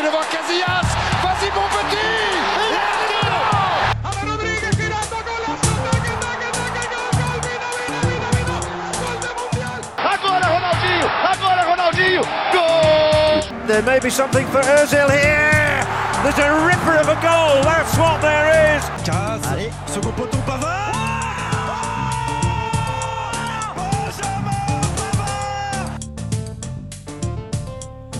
c'est devant Casillas. Vas-y mon petit Agora Ronaldinho! Agora Ronaldinho! Gol! There may be something for Ozil here. There's a ripper of a goal. That's what there is. Caz, second poteau Pavard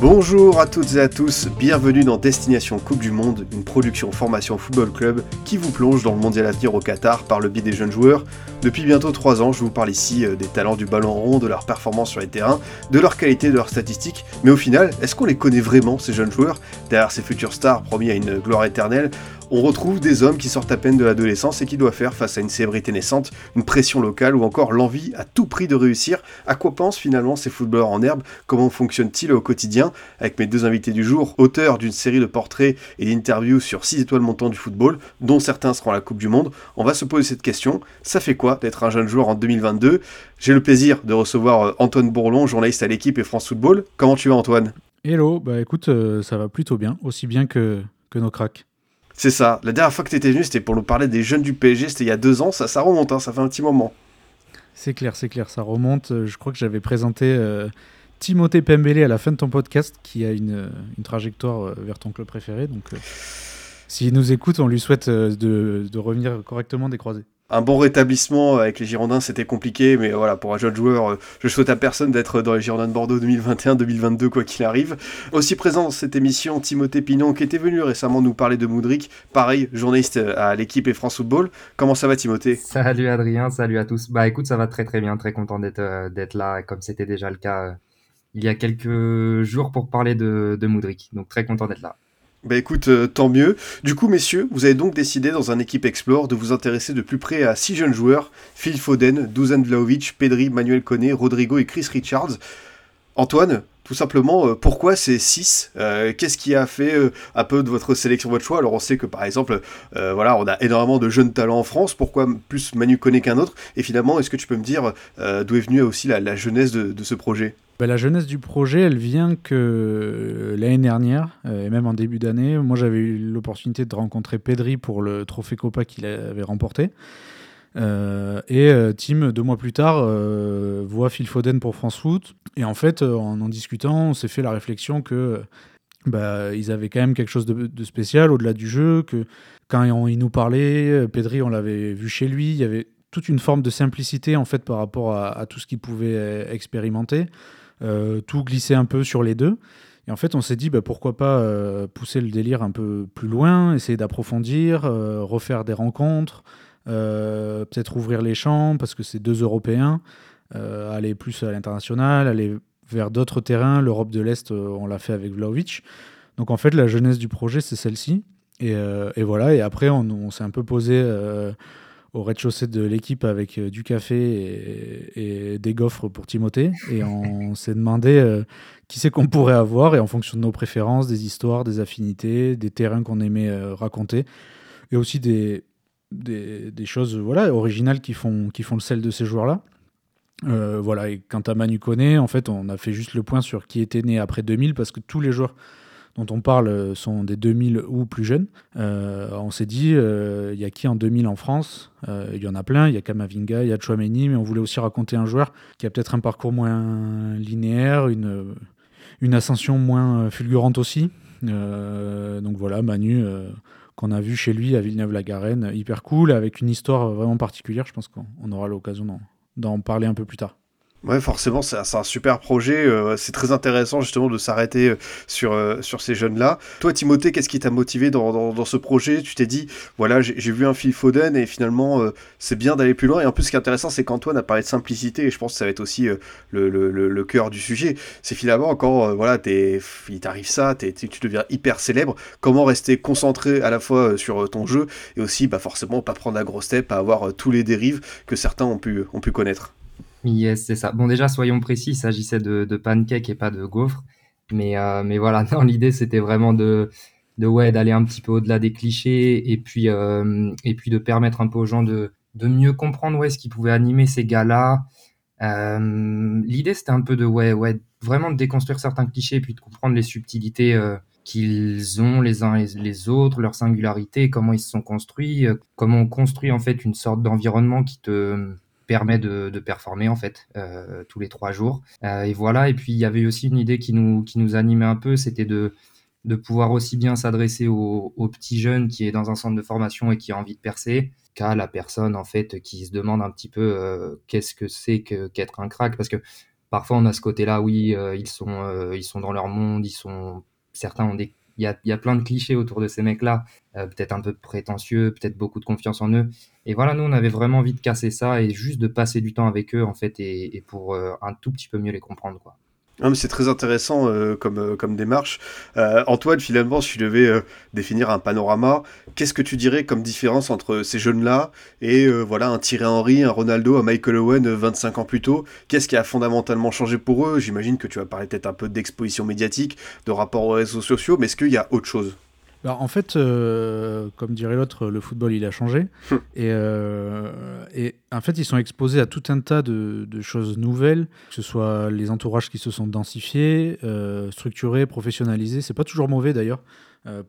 Bonjour à toutes et à tous, bienvenue dans Destination Coupe du Monde, une production formation football club qui vous plonge dans le mondial à venir au Qatar par le biais des jeunes joueurs. Depuis bientôt 3 ans, je vous parle ici euh, des talents du ballon rond, de leur performance sur les terrains, de leur qualité, de leurs statistiques. Mais au final, est-ce qu'on les connaît vraiment ces jeunes joueurs? Derrière ces futurs stars promis à une gloire éternelle, on retrouve des hommes qui sortent à peine de l'adolescence et qui doivent faire face à une célébrité naissante, une pression locale ou encore l'envie à tout prix de réussir. À quoi pensent finalement ces footballeurs en herbe? Comment fonctionnent-ils au quotidien? Avec mes deux invités du jour, auteurs d'une série de portraits et d'interviews sur 6 étoiles montantes du football, dont certains seront à la Coupe du Monde, on va se poser cette question. Ça fait quoi d'être un jeune joueur en 2022 J'ai le plaisir de recevoir euh, Antoine Bourlon, journaliste à l'équipe et France Football. Comment tu vas Antoine? Hello, bah écoute, euh, ça va plutôt bien, aussi bien que, que nos cracks. C'est ça. La dernière fois que tu étais venu, c'était pour nous parler des jeunes du PSG. C'était il y a deux ans. Ça, ça remonte, hein, ça fait un petit moment. C'est clair, c'est clair, ça remonte. Euh, Je crois que j'avais présenté euh, Timothée Pembele à la fin de ton podcast, qui a une, euh, trajectoire euh, vers ton club préféré. Donc, euh, s'il nous écoute, on lui souhaite de, revenir correctement des croisés. Un bon rétablissement avec les Girondins, c'était compliqué, mais voilà, pour un jeune joueur, euh, je souhaite à personne d'être dans les Girondins de Bordeaux 2021-2022, quoi qu'il arrive. Aussi présent dans cette émission, Timothée Pinon, qui était venu récemment nous parler de Moudric, pareil, journaliste à l'équipe et France Football. Comment ça va, Timothée? Salut Adrien, salut à tous. Bah écoute, ça va très très bien, très content d'être euh, là, comme c'était déjà le cas euh, il y a quelques jours pour parler de, de Moudric. Donc très content d'être là. Bah écoute, euh, tant mieux. Du coup, messieurs, vous avez donc décidé dans un équipe Explore de vous intéresser de plus près à six jeunes joueurs Phil Foden, Dusan Vlaovic, Pedri, Manuel Koné, Rodrigo et Chris Richards. Antoine, tout simplement, euh, pourquoi ces six Euh, Qu'est-ce qui a fait euh, un peu de votre sélection, votre choix? Alors, on sait que par exemple, voilà, on a énormément de jeunes talents en France. Pourquoi plus Manu Koné qu'un autre? Et finalement, est-ce que tu peux me dire d'où est venue aussi la, jeunesse de, ce projet? Bah, la jeunesse du projet, elle vient que l'année dernière, et même en début d'année, moi j'avais eu l'opportunité de rencontrer Pedri pour le trophée Copa qu'il avait remporté. Euh, et euh, Tim, deux mois plus tard, euh, voit Phil Foden pour France Foot. Et en fait, en en discutant, on s'est fait la réflexion que bah, ils avaient quand même quelque chose de, spécial au-delà du jeu, que quand on- il nous parlait, euh, Pedri, on l'avait vu chez lui, il y avait toute une forme de simplicité en fait par rapport à, tout ce qu'il pouvait euh, expérimenter. Tout glissait un peu sur les deux. Et en fait, on s'est dit bah, pourquoi pas pousser le délire un peu plus loin, essayer d'approfondir, refaire des rencontres, peut-être ouvrir les champs parce que c'est deux Européens, euh, aller plus à l'international, aller vers d'autres terrains. L'Europe de l'Est, euh, on l'a fait avec Vlaovic. Donc en fait, la jeunesse du projet, c'est celle-ci. Et, euh, et voilà, et après, on, on s'est un peu posé euh, au rez-de-chaussée de l'équipe avec euh, du café et, et des gaufres pour Timothée. Et on s'est demandé euh, qui c'est qu'on pourrait avoir, et en fonction de nos préférences, des histoires, des affinités, des terrains qu'on aimait euh, raconter, et aussi des, des, choses voilà, originales qui font, qui font le sel de ces joueurs-là. Euh, voilà, et quant à Manu Koné, en fait, on a fait juste le point sur qui était né après 2000, parce que tous les joueurs dont on parle euh, sont des 2000 ou plus jeunes. Euh, on s'est dit, il y a qui en 2000 en France? Il y en a plein, il y a Kamavinga, il y a Chouameni, mais on voulait aussi raconter un joueur qui a peut-être un parcours moins linéaire, une, une ascension moins fulgurante aussi. Donc voilà, Manu, qu'on a vu chez lui à Villeneuve-la-Garenne, hyper cool, avec une histoire vraiment particulière. Je pense qu'on on aura l'occasion d'en parler un peu plus tard. Ouais, forcément, c'est un, super projet. euh, c'est très intéressant justement de s'arrêter euh, sur, euh, sur ces jeunes-là. Toi, Timothée, qu'est-ce qui t'a motivé dans, dans, ce projet? Tu t'es dit, voilà, j'ai vu un Phil Foden et finalement, c'est bien d'aller plus loin. Et en plus, ce qui est intéressant, c'est qu'Antoine a parlé de simplicité et je pense que ça va être aussi le, le, cœur du sujet. C'est finalement quand voilà, il t'arrive ça, tu deviens hyper célèbre. Comment rester concentré à la fois sur ton jeu et aussi, bah, forcément, pas prendre la grosse tête, pas avoir tous les dérives que certains ont pu, ont pu connaître? Yes, c'est ça. Bon, déjà, soyons précis, il s'agissait de, de pancake et pas de gaufres. Mais, euh, mais voilà, non, l'idée, c'était vraiment de, de ouais, d'aller un petit peu au-delà des clichés et puis, euh, et puis de permettre un peu aux gens de, de mieux comprendre ouais, ce qui pouvait animer ces gars-là. Euh, l'idée, c'était un peu de, ouais, ouais, vraiment de déconstruire certains clichés et puis de comprendre les subtilités euh, qu'ils ont les uns et les autres, leur singularité, comment ils se sont construits, euh, comment on construit en fait une sorte d'environnement qui te permet de, performer en fait euh, tous les trois jours. Euh, et voilà. Et puis il y avait aussi une idée qui nous qui nous animait un peu, c'était de de pouvoir aussi bien s'adresser aux, petits jeunes qui est dans un centre de formation et qui a envie de percer qu'à la personne en fait qui se demande un petit peu qu'est-ce que c'est qu'être un crack? Parce que parfois on a ce côté-là, oui, ils sont ils sont dans leur monde, ils sont certains ont des y a, y a, plein de clichés autour de ces mecs-là, euh, peut-être un peu prétentieux, peut-être beaucoup de confiance en eux. Et voilà, nous, on avait vraiment envie de casser ça et juste de passer du temps avec eux, en fait, et, pour euh, un tout petit peu mieux les comprendre, quoi c'est très intéressant euh, comme, euh, comme démarche. Euh, Antoine, finalement, si tu devais définir un panorama, qu'est-ce que tu dirais comme différence entre ces jeunes-là et voilà un Thierry Henry, un Ronaldo, un Michael Owen 25 ans plus tôt? Qu'est-ce qui a fondamentalement changé pour eux? J'imagine que tu vas parler peut-être un peu d'exposition médiatique, de rapport aux réseaux sociaux, mais est-ce qu'il y a autre chose? Bah, en fait, euh, comme dirait l'autre, le football, il a changé. Hum. et, euh, et, en fait, ils sont exposés à tout un tas de, choses nouvelles, que ce soit les entourages qui se sont densifiés, euh, structurés, professionnalisés. C'est pas toujours mauvais d'ailleurs,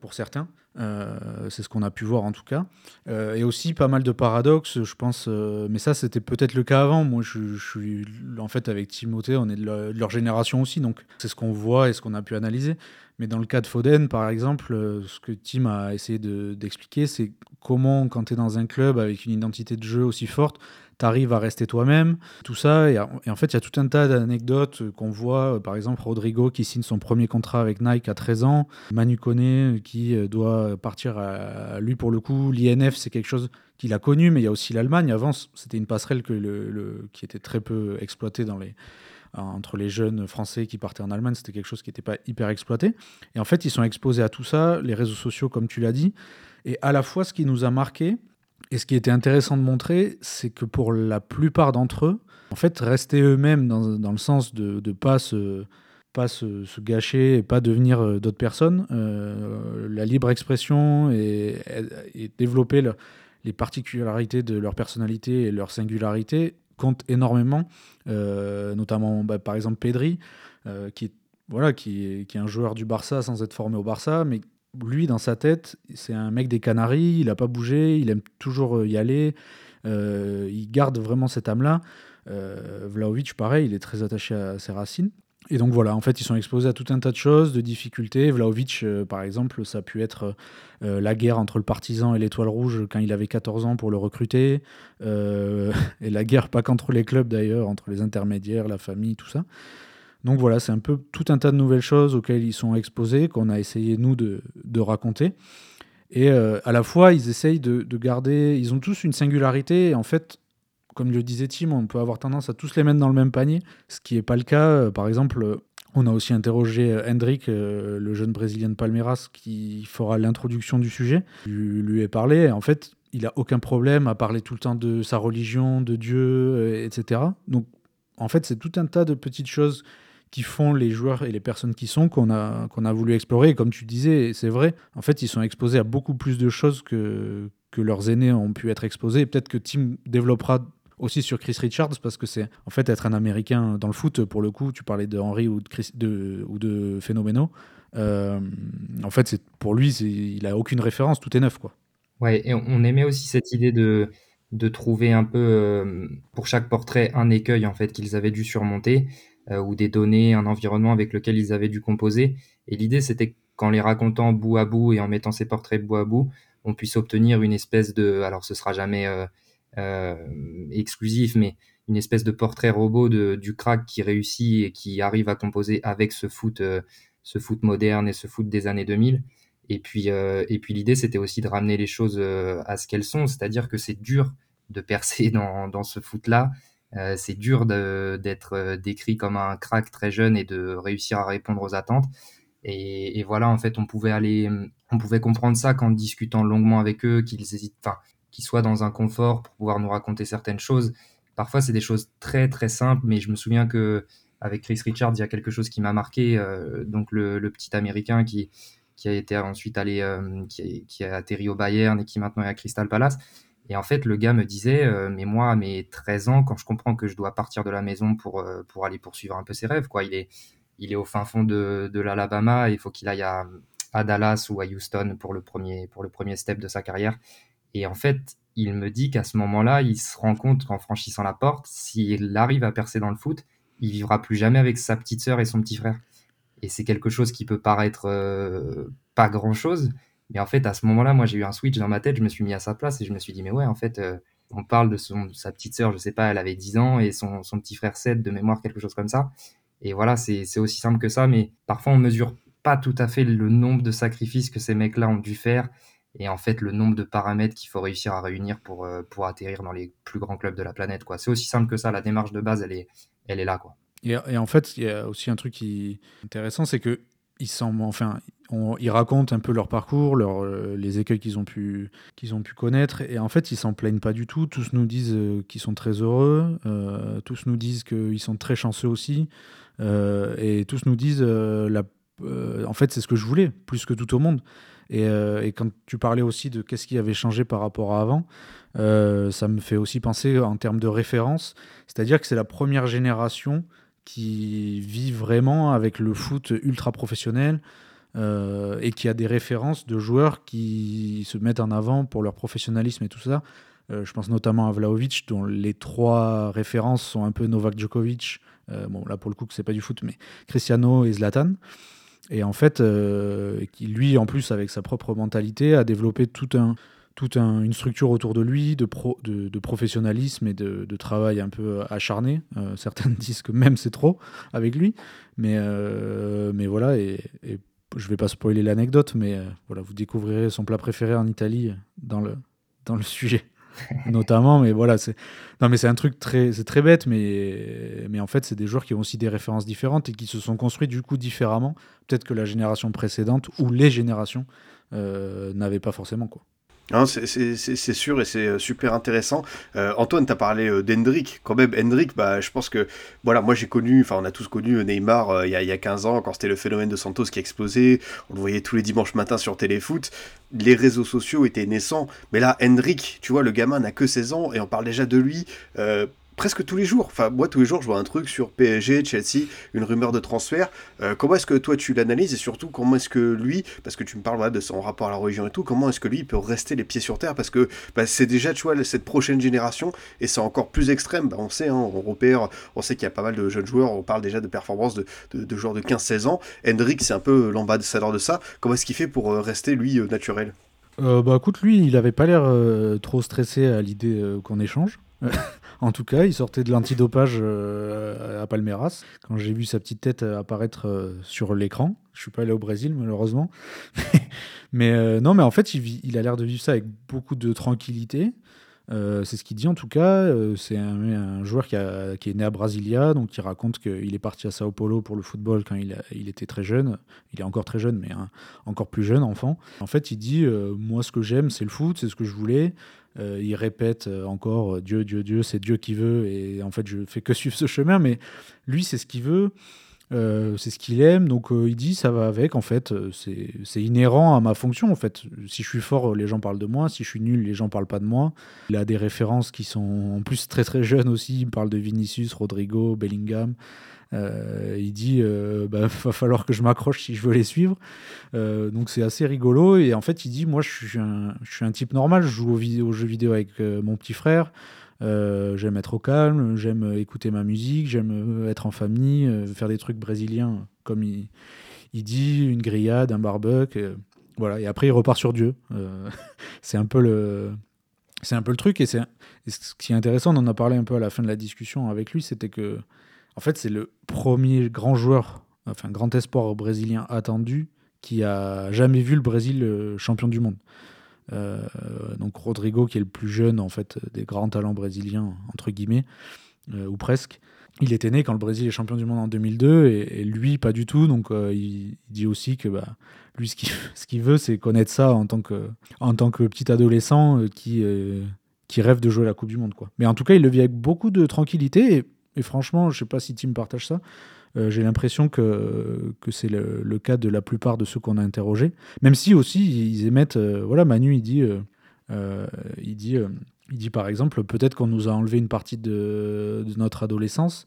pour certains. C'est ce qu'on a pu voir en tout cas. et aussi pas mal de paradoxes, je pense. mais ça, c'était peut-être le cas avant. Moi, je, suis en fait avec Timothée, on est de leur, génération aussi, donc c'est ce qu'on voit et ce qu'on a pu analyser. Mais dans le cas de Foden, par exemple, euh, ce que Tim a essayé d'expliquer, c'est comment, quand tu es dans un club avec une identité de jeu aussi forte, tu arrives à rester toi-même, tout ça. Et, en fait, il y a tout un tas d'anecdotes qu'on voit. Euh, par exemple, Rodrigo qui signe son premier contrat avec Nike à 13 ans, Manu Kone qui euh, doit partir à, lui pour le coup. L'INF, c'est quelque chose qu'il a connu, mais il y a aussi l'Allemagne. Avant, c'était une passerelle qui était très peu exploitée entre les jeunes français qui partaient en Allemagne, c'était quelque chose qui n'était pas hyper exploité. Et en fait, ils sont exposés à tout ça, les réseaux sociaux, comme tu l'as dit. Et à la fois, ce qui nous a marqué, et ce qui était intéressant de montrer, c'est que pour la plupart d'entre eux, en fait, rester eux-mêmes dans, dans, le sens de ne pas se pas se, gâcher et pas devenir euh, d'autres personnes, euh, la libre expression et, et développer les particularités de leur personnalité et leur singularité compte énormément, euh, notamment bah, par exemple Pedri, qui, voilà, qui, qui est un joueur du Barça sans être formé au Barça, mais lui, dans sa tête, c'est un mec des Canaries, il n'a pas bougé, il aime toujours euh, y aller, il garde vraiment cette âme-là. Vlaovic, pareil, il est très attaché à ses racines. Et donc voilà, en fait, ils sont exposés à tout un tas de choses, de difficultés. Vlaovic, euh, par exemple, ça a pu être euh, la guerre entre le partisan et l'étoile rouge quand il avait 14 ans pour le recruter. Euh, et la guerre, pas qu'entre les clubs d'ailleurs, entre les intermédiaires, la famille, tout ça. Donc voilà, c'est un peu tout un tas de nouvelles choses auxquelles ils sont exposés, qu'on a essayé, nous, de, raconter. Et à la fois, ils essayent de, de, garder. Ils ont tous une singularité. En fait, comme le disait Tim, on peut avoir tendance à tous les mettre dans le même panier, ce qui n'est pas le cas. Euh, par exemple, euh, on a aussi interrogé euh, Hendrik, le jeune Brésilien de Palmeiras, qui fera l'introduction du sujet. Je lui ai parlé, en fait, il n'a aucun problème à parler tout le temps de sa religion, de Dieu, etc. Donc, en fait, c'est tout un tas de petites choses qui font les joueurs et les personnes qui sont qu'on a, a voulu explorer. Et comme tu disais, c'est vrai, en fait, ils sont exposés à beaucoup plus de choses que, que leurs aînés ont pu être exposés. Peut-être que Tim développera aussi sur Chris Richards parce que c'est en fait être un Américain dans le foot pour le coup. Tu parlais de Henry ou de, Chris, de, ou de Phénoméno. Euh, en fait, c'est pour lui, il a aucune référence, tout est neuf quoi. Ouais, et on aimait aussi cette idée de de trouver un peu euh, pour chaque portrait un écueil en fait qu'ils avaient dû surmonter ou des données, un environnement avec lequel ils avaient dû composer. Et l'idée c'était qu'en les racontant bout à bout et en mettant ces portraits bout à bout, on puisse obtenir une espèce de, alors ce sera jamais euh, exclusif, mais une espèce de portrait robot de, du crack qui réussit et qui arrive à composer avec ce foot, euh, ce foot moderne et ce foot des années 2000. Et puis, euh, et puis l'idée, c'était aussi de ramener les choses à ce qu'elles sont, c'est-à-dire que c'est dur de percer dans, dans ce foot-là. Euh, c'est dur d'être décrit comme un crack très jeune et de réussir à répondre aux attentes. Et, voilà, en fait, on pouvait aller, on pouvait comprendre ça qu'en discutant longuement avec eux, qu'ils hésitent, enfin, qui soit dans un confort pour pouvoir nous raconter certaines choses. Parfois, c'est des choses très très simples, mais je me souviens que avec Chris Richards, il y a quelque chose qui m'a marqué. Euh, donc le, petit Américain qui, qui a été ensuite allé, euh, qui, a, atterri au Bayern et qui maintenant est à Crystal Palace. Et en fait, le gars me disait, euh, mais moi, à mes 13 ans, quand je comprends que je dois partir de la maison pour, pour aller poursuivre un peu ses rêves, quoi, il est, il est au fin fond de, de l'Alabama, il faut qu'il aille à, à Dallas ou à Houston pour le premier, pour le premier step de sa carrière. Et en fait, il me dit qu'à ce moment-là, il se rend compte qu'en franchissant la porte, s'il arrive à percer dans le foot, il vivra plus jamais avec sa petite sœur et son petit frère. Et c'est quelque chose qui peut paraître euh, pas grand-chose, mais en fait, à ce moment-là, moi, j'ai eu un switch dans ma tête, je me suis mis à sa place et je me suis dit, mais ouais, en fait, euh, on parle de, son, sa petite sœur, je sais pas, elle avait 10 ans et son, son petit frère 7 de mémoire, quelque chose comme ça. Et voilà, c'est aussi simple que ça, mais parfois on mesure pas tout à fait le nombre de sacrifices que ces mecs-là ont dû faire et en fait le nombre de paramètres qu'il faut réussir à réunir pour, euh, pour atterrir dans les plus grands clubs de la planète. quoi. C'est aussi simple que ça, la démarche de base, elle est, elle est là. quoi. Et, en fait, il y a aussi un truc qui intéressant, c'est que ils enfin, ils racontent un peu leur parcours, euh, les écueils qu'ils ont pu qu'ils ont pu connaître, et en fait, ils s'en plaignent pas du tout. Tous nous disent euh, qu'ils sont très heureux, tous nous disent qu'ils sont très chanceux aussi, et tous nous disent la, en fait, c'est ce que je voulais, plus que tout au monde. Euh, et, quand tu parlais aussi de qu'est-ce qui avait changé par rapport à avant, euh, ça me fait aussi penser en termes de référence. C'est-à-dire que c'est la première génération qui vit vraiment avec le foot ultra professionnel euh, et qui a des références de joueurs qui se mettent en avant pour leur professionnalisme et tout ça. je pense notamment à Vlaovic, dont les trois références sont un peu Novak Djokovic. bon, là pour le coup, c'est pas du foot, mais Cristiano et Zlatan. Et en fait, euh, qui lui, en plus, avec sa propre mentalité, a développé tout un, toute une structure autour de lui, de, pro, de, professionnalisme et de, travail un peu acharné. Euh, certains disent que même c'est trop avec lui. Mais, euh, mais voilà, et, je vais pas spoiler l'anecdote, mais voilà, vous découvrirez son plat préféré en Italie dans le, dans le sujet. notamment. Mais voilà, c'est non, mais c'est un truc très, c'est très bête, mais mais en fait, c'est des joueurs qui ont aussi des références différentes et qui se sont construits du coup différemment. Peut-être que la génération précédente ou les générations euh, n'avaient pas forcément quoi. C'est sûr et c'est euh, super intéressant. Euh, Antoine, tu as parlé euh, d'Hendrick. Quand même, Hendrick, bah, je pense que, voilà, moi j'ai connu, enfin on a tous connu Neymar il y, a, a 15 ans, quand c'était le phénomène de Santos qui explosait. On le voyait tous les dimanches matins sur Téléfoot. Les réseaux sociaux étaient naissants. Mais là, Hendrick, tu vois, le gamin n'a que 16 ans et on parle déjà de lui presque tous les jours. Enfin, moi, tous les jours, je vois un truc sur PSG, Chelsea, une rumeur de transfert. Euh, comment est-ce que toi, tu l'analyses et surtout, comment est-ce que lui, parce que tu me parles de son rapport à la religion et tout, comment est-ce que lui, peut rester les pieds sur terre? Parce que bah, c'est déjà, tu vois, cette prochaine génération et c'est encore plus extrême. Bah, on sait, hein, on repère, on sait qu'il y a pas mal de jeunes joueurs, on parle déjà de performances de, joueurs de 15-16 ans. Hendrick, c'est un peu l'ambassadeur de ça. Comment est-ce qu'il fait pour euh, rester, lui, euh, naturel? Bah écoute, lui, il avait pas l'air trop stressé à l'idée qu'on échange. en tout cas, il sortait de l'antidopage euh, à Palmeiras. Quand j'ai vu sa petite tête euh, apparaître euh, sur l'écran, je suis pas allé au Brésil malheureusement, mais non, mais en fait, il, a l'air de vivre ça avec beaucoup de tranquillité. c'est ce qu'il dit en tout cas. c'est un, joueur qui, est né à Brasilia, donc il raconte qu'il est parti à Sao Paulo pour le football quand il, était très jeune. Il est encore très jeune, mais encore plus jeune enfant. En fait, il dit Moi, ce que j'aime, c'est le foot, c'est ce que je voulais. Euh, il répète euh, encore euh, Dieu, Dieu, Dieu, c'est Dieu qui veut. Et en fait, je fais que suivre ce chemin. Mais lui, c'est ce qu'il veut. c'est ce qu'il aime, donc il dit ça va avec, en fait, c'est inhérent à ma fonction, en fait. Si je suis fort, les gens parlent de moi, si je suis nul, les gens parlent pas de moi. Il a des références qui sont en plus très très jeunes aussi, il parle de Vinicius, Rodrigo, Bellingham. Euh, il dit euh, bah, va falloir que je m'accroche si je veux les suivre. Euh, donc c'est assez rigolo. Et en fait, il dit moi, je suis un, type normal. Je joue aux, jeux vidéo avec mon petit frère. j'aime être au calme, j'aime écouter ma musique, j'aime être en famille, faire des trucs brésiliens comme il, il dit, une grillade, un barbecue. voilà. Et après, il repart sur Dieu. c'est un peu le. C'est un peu le truc, et, c'est, ce qui est intéressant, on en a parlé un peu à la fin de la discussion avec lui, c'était que en fait, c'est le premier grand joueur, enfin grand espoir brésilien attendu qui a jamais vu le Brésil euh, champion du monde. Euh, donc Rodrigo, qui est le plus jeune en fait des grands talents brésiliens entre guillemets, euh, ou presque. Il était né quand le Brésil est champion du monde en 2002 et, lui pas du tout. Donc il, dit aussi que bah, lui ce qu'il veut c'est connaître ça en tant que petit adolescent qui rêve de jouer la Coupe du Monde quoi. Mais en tout cas il le vit avec beaucoup de tranquillité et et franchement, je ne sais pas si Tim partage ça. Euh, j'ai l'impression que, que c'est le, cas de la plupart de ceux qu'on a interrogés. Même si aussi ils émettent. Euh, voilà, Manu, il dit, euh, il dit, il dit par exemple, peut-être qu'on nous a enlevé une partie de, notre adolescence.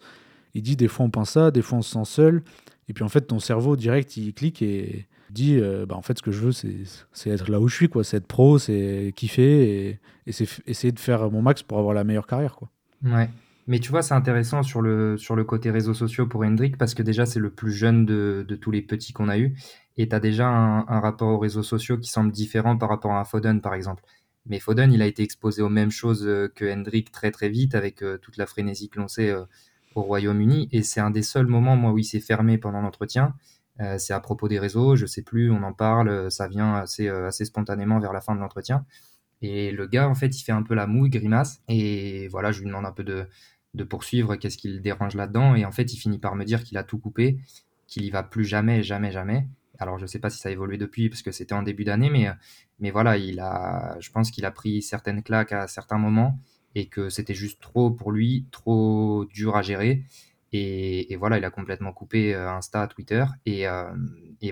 Il dit, des fois on pense ça, des fois on se sent seul. Et puis en fait, ton cerveau direct, il clique et, dit bah, en fait ce que je veux c'est être là où je suis quoi c'est être pro c'est kiffer et, et c'est essayer de faire mon max pour avoir la meilleure carrière quoi ouais mais tu vois c'est intéressant sur le sur le côté réseaux sociaux pour Hendrik parce que déjà c'est le plus jeune de, de tous les petits qu'on a eu et tu as déjà un, rapport aux réseaux sociaux qui semble différent par rapport à Foden par exemple mais Foden il a été exposé aux mêmes choses euh, que Hendrik très très vite avec euh, toute la frénésie que l'on sait au Royaume-Uni et c'est un des seuls moments moi où il s'est fermé pendant l'entretien euh, c'est à propos des réseaux, je sais plus, on en parle, euh, ça vient assez, euh, assez spontanément vers la fin de l'entretien. Et le gars, en fait, il fait un peu la mouille, grimace. Et voilà, je lui demande un peu de, de poursuivre, qu'est-ce qui le dérange là-dedans. Et en fait, il finit par me dire qu'il a tout coupé, qu'il y va plus jamais, jamais, jamais. Alors, je sais pas si ça a évolué depuis, parce que c'était en début d'année, mais, mais voilà, il a, je pense qu'il a pris certaines claques à certains moments et que c'était juste trop pour lui, trop dur à gérer. Et, voilà, il a complètement coupé euh, Insta, Twitter. Et, euh,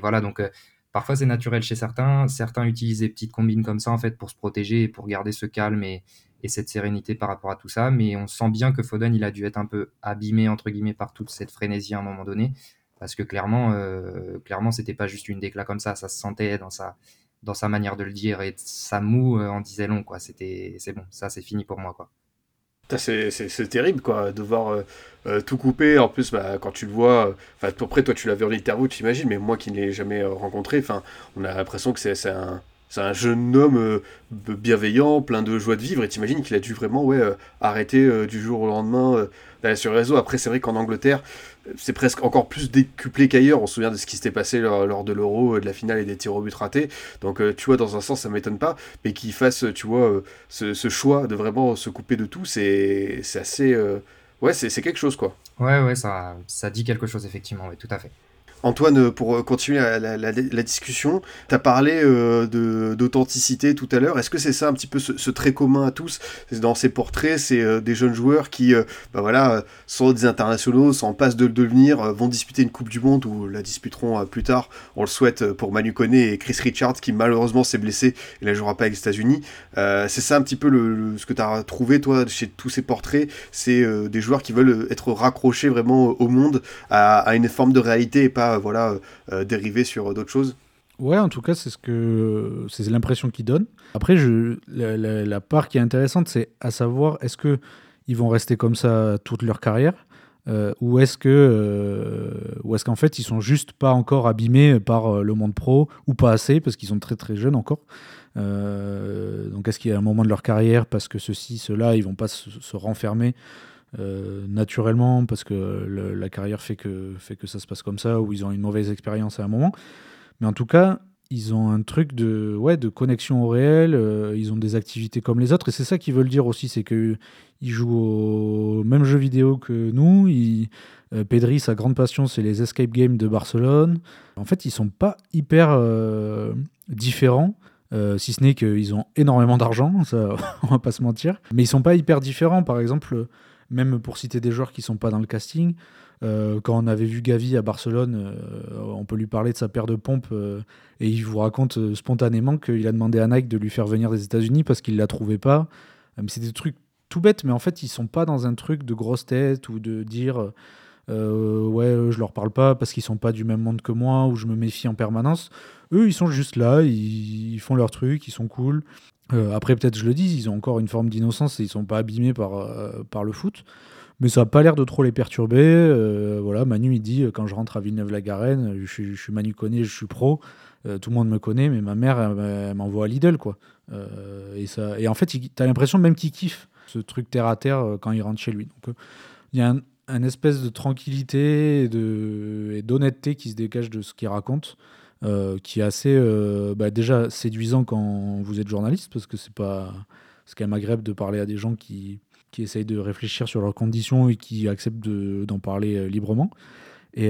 voilà, donc euh, parfois c'est naturel chez certains. Certains utilisent des petites combines comme ça en fait pour se protéger pour garder ce calme et, et, cette sérénité par rapport à tout ça. Mais on sent bien que Foden, il a dû être un peu abîmé entre guillemets par toute cette frénésie à un moment donné, parce que clairement, euh, clairement, c'était pas juste une déclat comme ça. Ça se sentait dans sa dans sa manière de le dire et sa moue en disait long quoi. C'était c'est bon, ça c'est fini pour moi quoi. C'est terrible, quoi, de voir euh, euh, tout couper. En plus, bah, quand tu le vois, euh, enfin, peu près, toi, tu l'as vu en interview, tu imagines, mais moi qui ne l'ai jamais rencontré, enfin, on a l'impression que c'est un, c'est un jeune homme euh, bienveillant, plein de joie de vivre, et t'imagines qu'il a dû vraiment ouais, euh, arrêter euh, du jour au lendemain sur le réseau. Après, c'est vrai qu'en Angleterre, c'est presque encore plus décuplé qu'ailleurs. On se souvient de ce qui s'était passé lors, de l'Euro, de la finale et des tirs au but ratés. Donc, tu vois, dans un sens, ça m'étonne pas, mais qu'il fasse, tu vois, ce, choix de vraiment se couper de tout, c'est assez. ouais, c'est quelque chose, quoi. Ouais, ouais, ça, ça dit quelque chose, effectivement, oui, tout à fait. Antoine, pour euh, continuer la, discussion, tu as parlé euh, d'authenticité tout à l'heure. Est-ce que c'est ça un petit peu ce, trait commun à tous? Dans ces portraits, c'est euh, des jeunes joueurs qui bah voilà, sont des internationaux, sont en passe de le devenir, vont disputer une Coupe du Monde ou la disputeront plus tard. On le souhaite pour Manu Koné et Chris Richards qui malheureusement s'est blessé et ne jouera pas avec les États-Unis. c'est ça un petit peu ce que tu as trouvé toi chez tous ces portraits. C'est des joueurs qui veulent être raccrochés vraiment au monde, à une forme de réalité et pas voilà, euh, dériver sur d'autres choses Ouais, en tout cas, c'est ce que c'est l'impression qu'ils donnent. Après, je, la, part qui est intéressante, c'est à savoir est-ce que ils vont rester comme ça toute leur carrière euh, ou est-ce que euh, ou est-ce qu'en fait ils sont juste pas encore abîmés par le monde pro ou pas assez parce qu'ils sont très très jeunes encore. donc est-ce qu'il y a un moment de leur carrière parce que ceci, cela, ils vont pas se renfermer euh, naturellement parce que la carrière fait que, fait que ça se passe comme ça ou ils ont une mauvaise expérience à un moment. Mais en tout cas, ils ont un truc de, ouais, de connexion au réel, euh, ils ont des activités comme les autres et c'est ça qu'ils veulent dire aussi, c'est qu'ils jouent au même jeu vidéo que nous. Ils, euh, Pedri, sa grande passion, c'est les escape games de Barcelone. En fait, ils sont pas hyper différents. si ce n'est qu'ils ont énormément d'argent, ça on va pas se mentir, mais ils sont pas hyper différents. Par exemple, même pour citer des joueurs qui sont pas dans le casting. Euh, quand on avait vu Gavi à Barcelone, euh, on peut lui parler de sa paire de pompes euh, et il vous raconte spontanément qu'il a demandé à Nike de lui faire venir des États-Unis parce qu'il la trouvait pas. c'est des trucs tout bêtes, mais en fait, ils sont pas dans un truc de grosse tête ou de dire ouais, je leur parle pas parce qu'ils sont pas du même monde que moi ou je me méfie en permanence. Eux, ils sont juste là, ils, ils font leur truc, ils sont cool. Euh, après, peut-être je le dis, ils ont encore une forme d'innocence et ils sont pas abîmés par, euh, par le foot. Mais ça n'a pas l'air de trop les perturber. Euh, voilà, Manu, il dit quand je rentre à Villeneuve-la-Garenne, je, suis Manu Conné, je suis pro. tout le monde me connaît, mais ma mère, elle, m'envoie à Lidl, quoi. et, ça, et en fait, tu as l'impression même qu'il kiffe ce truc terre à terre quand il rentre chez lui. Donc, il y a un, espèce de tranquillité et d'honnêteté qui se dégage de ce qu'il raconte. Euh, qui est assez euh, bah, déjà séduisant quand vous êtes journaliste, parce que c'est pas c'est quand même agréable de parler à des gens qui, qui essayent de réfléchir sur leurs conditions et qui acceptent d'en parler euh, librement. Et,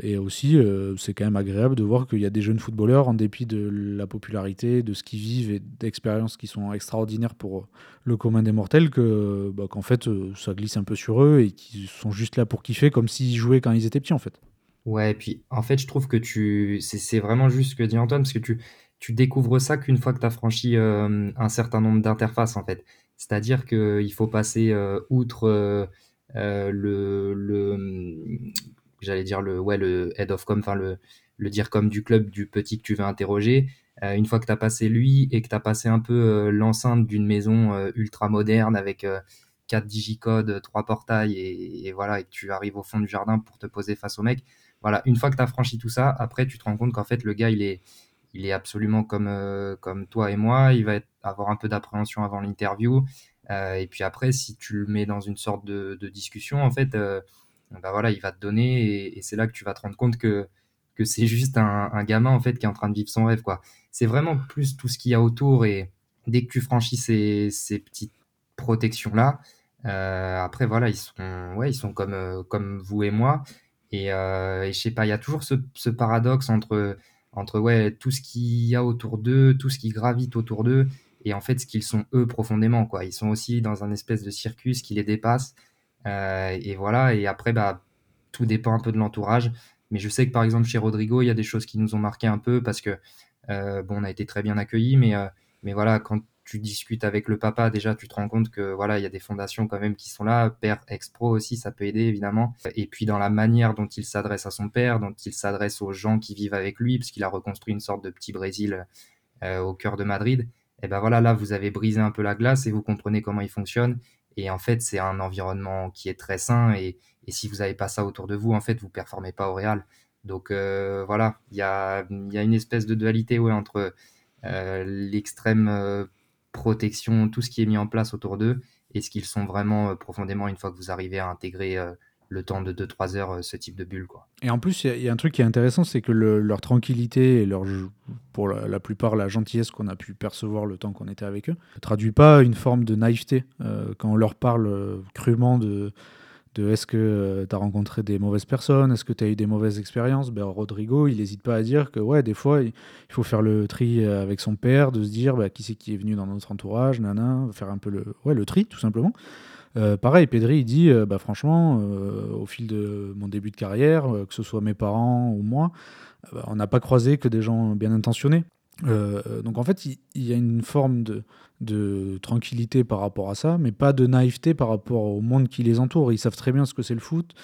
et aussi, c'est quand même agréable de voir qu'il y a des jeunes footballeurs, en dépit de la popularité, de ce qu'ils vivent et d'expériences qui sont extraordinaires pour le commun des mortels, que, bah, qu'en fait, ça glisse un peu sur eux et qu'ils sont juste là pour kiffer, comme s'ils jouaient quand ils étaient petits, en fait. Ouais, et puis en fait, je trouve que tu c'est vraiment juste ce que dit Antoine, parce que tu tu découvres ça qu'une fois que tu as franchi, euh, un certain nombre d'interfaces, en fait. C'est-à-dire qu'il faut passer, euh, outre, euh, le le, j'allais dire le, ouais, le head of com, enfin le, le dire comme du club du petit que tu veux interroger. Euh, une fois que tu as passé lui et que tu as passé un peu euh, l'enceinte d'une maison euh, ultra moderne avec 4 digicodes, 3 portails et, voilà, et que tu arrives au fond du jardin pour te poser face au mec, voilà, une fois que tu as franchi tout ça, après tu te rends compte qu'en fait le gars il est, il est absolument comme, comme toi et moi, il va avoir un peu d'appréhension avant l'interview. et puis après, si tu le mets dans une sorte de, discussion, en fait, bah voilà, il va te donner et, c'est là que tu vas te rendre compte que que c'est juste un, gamin en fait qui est en train de vivre son rêve quoi. C'est vraiment plus tout ce qu'il y a autour et dès que tu franchis ces, ces petites protections là, euh, après voilà ils sont ouais ils sont comme euh, comme vous et moi et, euh, et je sais pas il y a toujours ce, paradoxe entre entre ouais tout ce qu'il y a autour d'eux, tout ce qui gravite autour d'eux et en fait ce qu'ils sont eux profondément quoi. Ils sont aussi dans un espèce de circus qui les dépasse et voilà et après bah tout dépend un peu de l'entourage. Mais je sais que par exemple chez Rodrigo, il y a des choses qui nous ont marqué un peu parce que euh, bon, on a été très bien accueillis, mais euh, mais voilà, quand tu discutes avec le papa, déjà tu te rends compte que voilà, il y a des fondations quand même qui sont là. Père ex-pro aussi, ça peut aider évidemment. Et puis dans la manière dont il s'adresse à son père, dont il s'adresse aux gens qui vivent avec lui, parce qu'il a reconstruit une sorte de petit Brésil euh, au cœur de Madrid. Et ben voilà, là vous avez brisé un peu la glace et vous comprenez comment il fonctionne. Et en fait, c'est un environnement qui est très sain. Et, si vous n'avez pas ça autour de vous, en fait, vous performez pas au Real. Donc euh, voilà, il y a, une espèce de dualité ouais, entre euh, l'extrême protection, tout ce qui est mis en place autour d'eux, et ce qu'ils sont vraiment profondément une fois que vous arrivez à intégrer le temps de 2-3 heures euh, ce type de bulle. Quoi? Et en plus, il y, a un truc qui est intéressant, c'est que leur tranquillité et leur, pour la, plupart la gentillesse qu'on a pu percevoir le temps qu'on était avec eux, ne traduit pas une forme de naïveté. Euh, quand on leur parle euh, crûment de, est-ce que tu as rencontré des mauvaises personnes, est-ce que tu as eu des mauvaises expériences, ben, Rodrigo, il n'hésite pas à dire que ouais, des fois, il faut faire le tri avec son père, de se dire bah, qui c'est qui est venu dans notre entourage, nana, faire un peu le, tri, tout simplement. Euh, pareil, Pedri, il dit euh, bah, franchement, euh, au fil de mon début de carrière, que ce soit mes parents ou moi, bah, on n'a pas croisé que des gens bien intentionnés. Donc en fait, il, y a une forme de, de, tranquillité par rapport à ça, mais pas de naïveté par rapport au monde qui les entoure. Ils savent très bien ce que c'est le foot,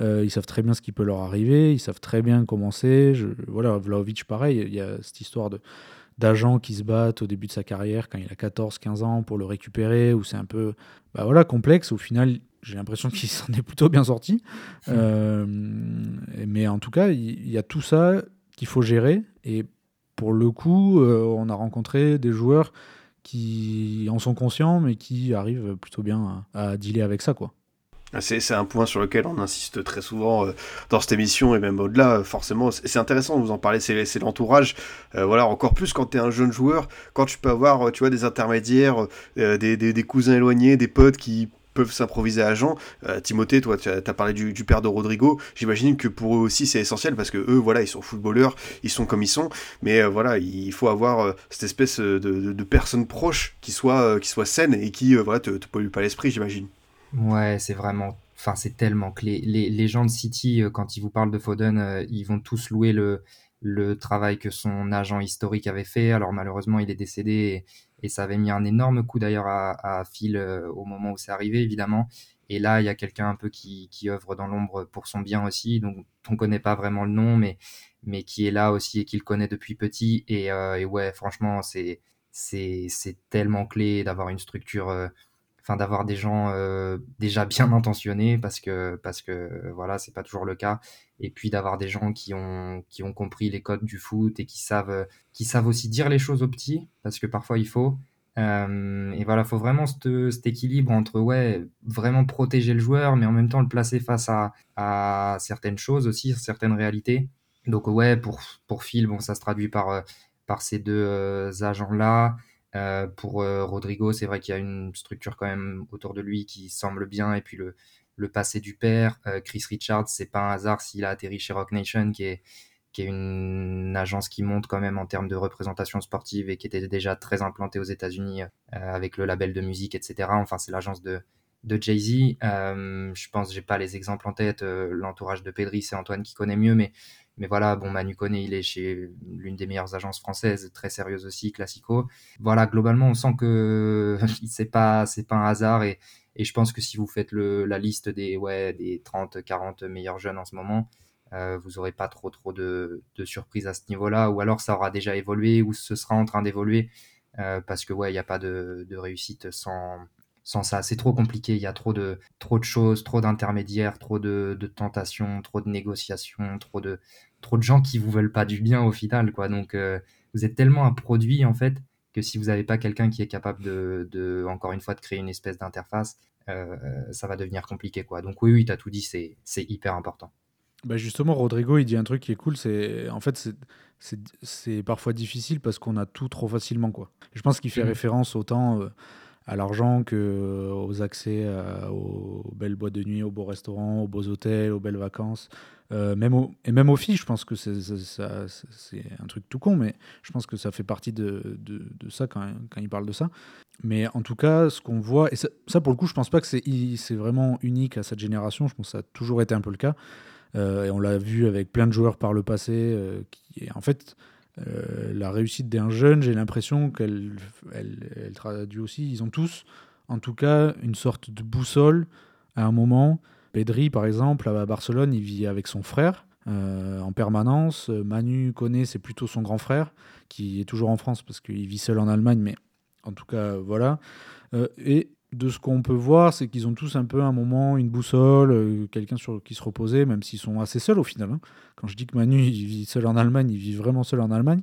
ils savent très bien ce qui peut leur arriver, ils savent très bien comment c'est. Voilà, Vlaovic, pareil, il y a cette histoire de d'agents qui se battent au début de sa carrière quand il a 14-15 ans pour le récupérer, où c'est un peu bah voilà, complexe. Au final, j'ai l'impression qu'il s'en est plutôt bien sorti. Hmm. Euh, mais en tout cas, il y, a tout ça qu'il faut gérer. Et pour le coup, euh, on a rencontré des joueurs qui en sont conscients, mais qui arrivent plutôt bien à, dealer avec ça. quoi. C'est un point sur lequel on insiste très souvent euh, dans cette émission et même au-delà, euh, forcément. C'est intéressant de vous en parler, c'est l'entourage. Voilà, encore plus quand tu es un jeune joueur, quand tu peux avoir tu vois, des intermédiaires, des, cousins éloignés, des potes qui peuvent s'improviser agents. Timothée, toi, tu as, parlé du, père de Rodrigo. J'imagine que pour eux aussi, c'est essentiel parce que eux, voilà, ils sont footballeurs, ils sont comme ils sont. Mais voilà, il faut avoir cette espèce de, de, personnes proches qui soient, qui soient saines et qui voilà, te, te polluent pas l'esprit, j'imagine. Ouais, c'est vraiment, enfin, c'est tellement clé. Les, les gens de City, euh, quand ils vous parlent de Foden, euh, ils vont tous louer le, le travail que son agent historique avait fait. Alors malheureusement, il est décédé ça avait mis un énorme coup d'ailleurs à, à Phil euh, au moment où c'est arrivé, évidemment. Et là, il y a quelqu'un un peu qui, qui œuvre dans l'ombre pour son bien aussi, donc on connaît pas vraiment le nom, mais, qui est là aussi et qui le connaît depuis petit. Et, et ouais, franchement, c'est, tellement clé d'avoir une structure enfin d'avoir des gens euh, déjà bien intentionnés parce que parce que voilà c'est pas toujours le cas. Et puis d'avoir des gens qui ont qui ont compris les codes du foot et qui savent qui savent aussi dire les choses aux petits parce que parfois il faut. Euh, et voilà faut vraiment cet équilibre entre ouais vraiment protéger le joueur mais en même temps le placer face à, à certaines choses aussi certaines réalités. Donc ouais pour pour Phil bon ça se traduit par euh, par ces deux agents là euh, pour euh, Rodrigo, c'est vrai qu'il y a une structure quand même autour de lui qui semble bien. Et puis le, passé du père, euh, Chris Richards, c'est pas un hasard s'il a atterri chez Rock Nation, qui est, qui est une agence qui monte quand même en termes de représentation sportive et qui était déjà très implantée aux États-Unis avec le label de musique, etc. Enfin, c'est l'agence de, de Jay-Z. je pense, j'ai pas les exemples en tête. L'entourage de Pedri, c'est Antoine qui connaît mieux, mais mais voilà, bon, Manu Koné, il est chez l'une des meilleures agences françaises, très sérieuse aussi, classico. Voilà, globalement, on sent que c'est pas, c'est pas un hasard et, je pense que si vous faites la liste des, ouais, des 30, 40 meilleurs jeunes en ce moment, vous n'aurez pas trop, trop de, de surprises à ce niveau-là, ou alors ça aura déjà évolué, ou ce sera en train d'évoluer, parce que ouais, il n'y a pas de réussite sans, sans ça. C'est trop compliqué. Il y a trop de, trop de choses, trop d'intermédiaires, trop de, de, tentations, trop de négociations, trop de, trop de gens qui vous veulent pas du bien au final. Quoi. Donc, euh, vous êtes tellement un produit, en fait, que si vous n'avez pas quelqu'un qui est capable de, de, encore une fois, de créer une espèce d'interface, euh, ça va devenir compliqué. Quoi. Donc, oui, oui, tu as tout dit, c'est hyper important. Bah justement, Rodrigo, il dit un truc qui est cool, c'est en fait, c'est parfois difficile parce qu'on a tout trop facilement. Quoi. Je pense qu'il fait mmh. référence autant euh, à l'argent que euh, aux accès euh, aux belles boîtes de nuit, aux beaux restaurants, aux beaux hôtels, aux belles vacances. Euh, même et même aux filles, je pense que c'est un truc tout con, mais je pense que ça fait partie de, de, ça quand, quand, il parle de ça. Mais en tout cas, ce qu'on voit, et ça, pour le coup, je pense pas que c'est vraiment unique à cette génération, je pense que ça a toujours été un peu le cas. et on l'a vu avec plein de joueurs par le passé, qui, en fait, euh, la réussite d'un jeune, j'ai l'impression qu'elle elle, traduit aussi. Ils ont tous, en tout cas, une sorte de boussole à un moment. Pedri, par exemple, à Barcelone, il vit avec son frère euh, en permanence. Manu connaît, c'est plutôt son grand frère, qui est toujours en France parce qu'il vit seul en Allemagne, mais en tout cas, voilà. Euh, et de ce qu'on peut voir, c'est qu'ils ont tous un peu un moment, une boussole, euh, quelqu'un sur qui se reposer, même s'ils sont assez seuls au final. Hein. Quand je dis que Manu il vit seul en Allemagne, il vit vraiment seul en Allemagne.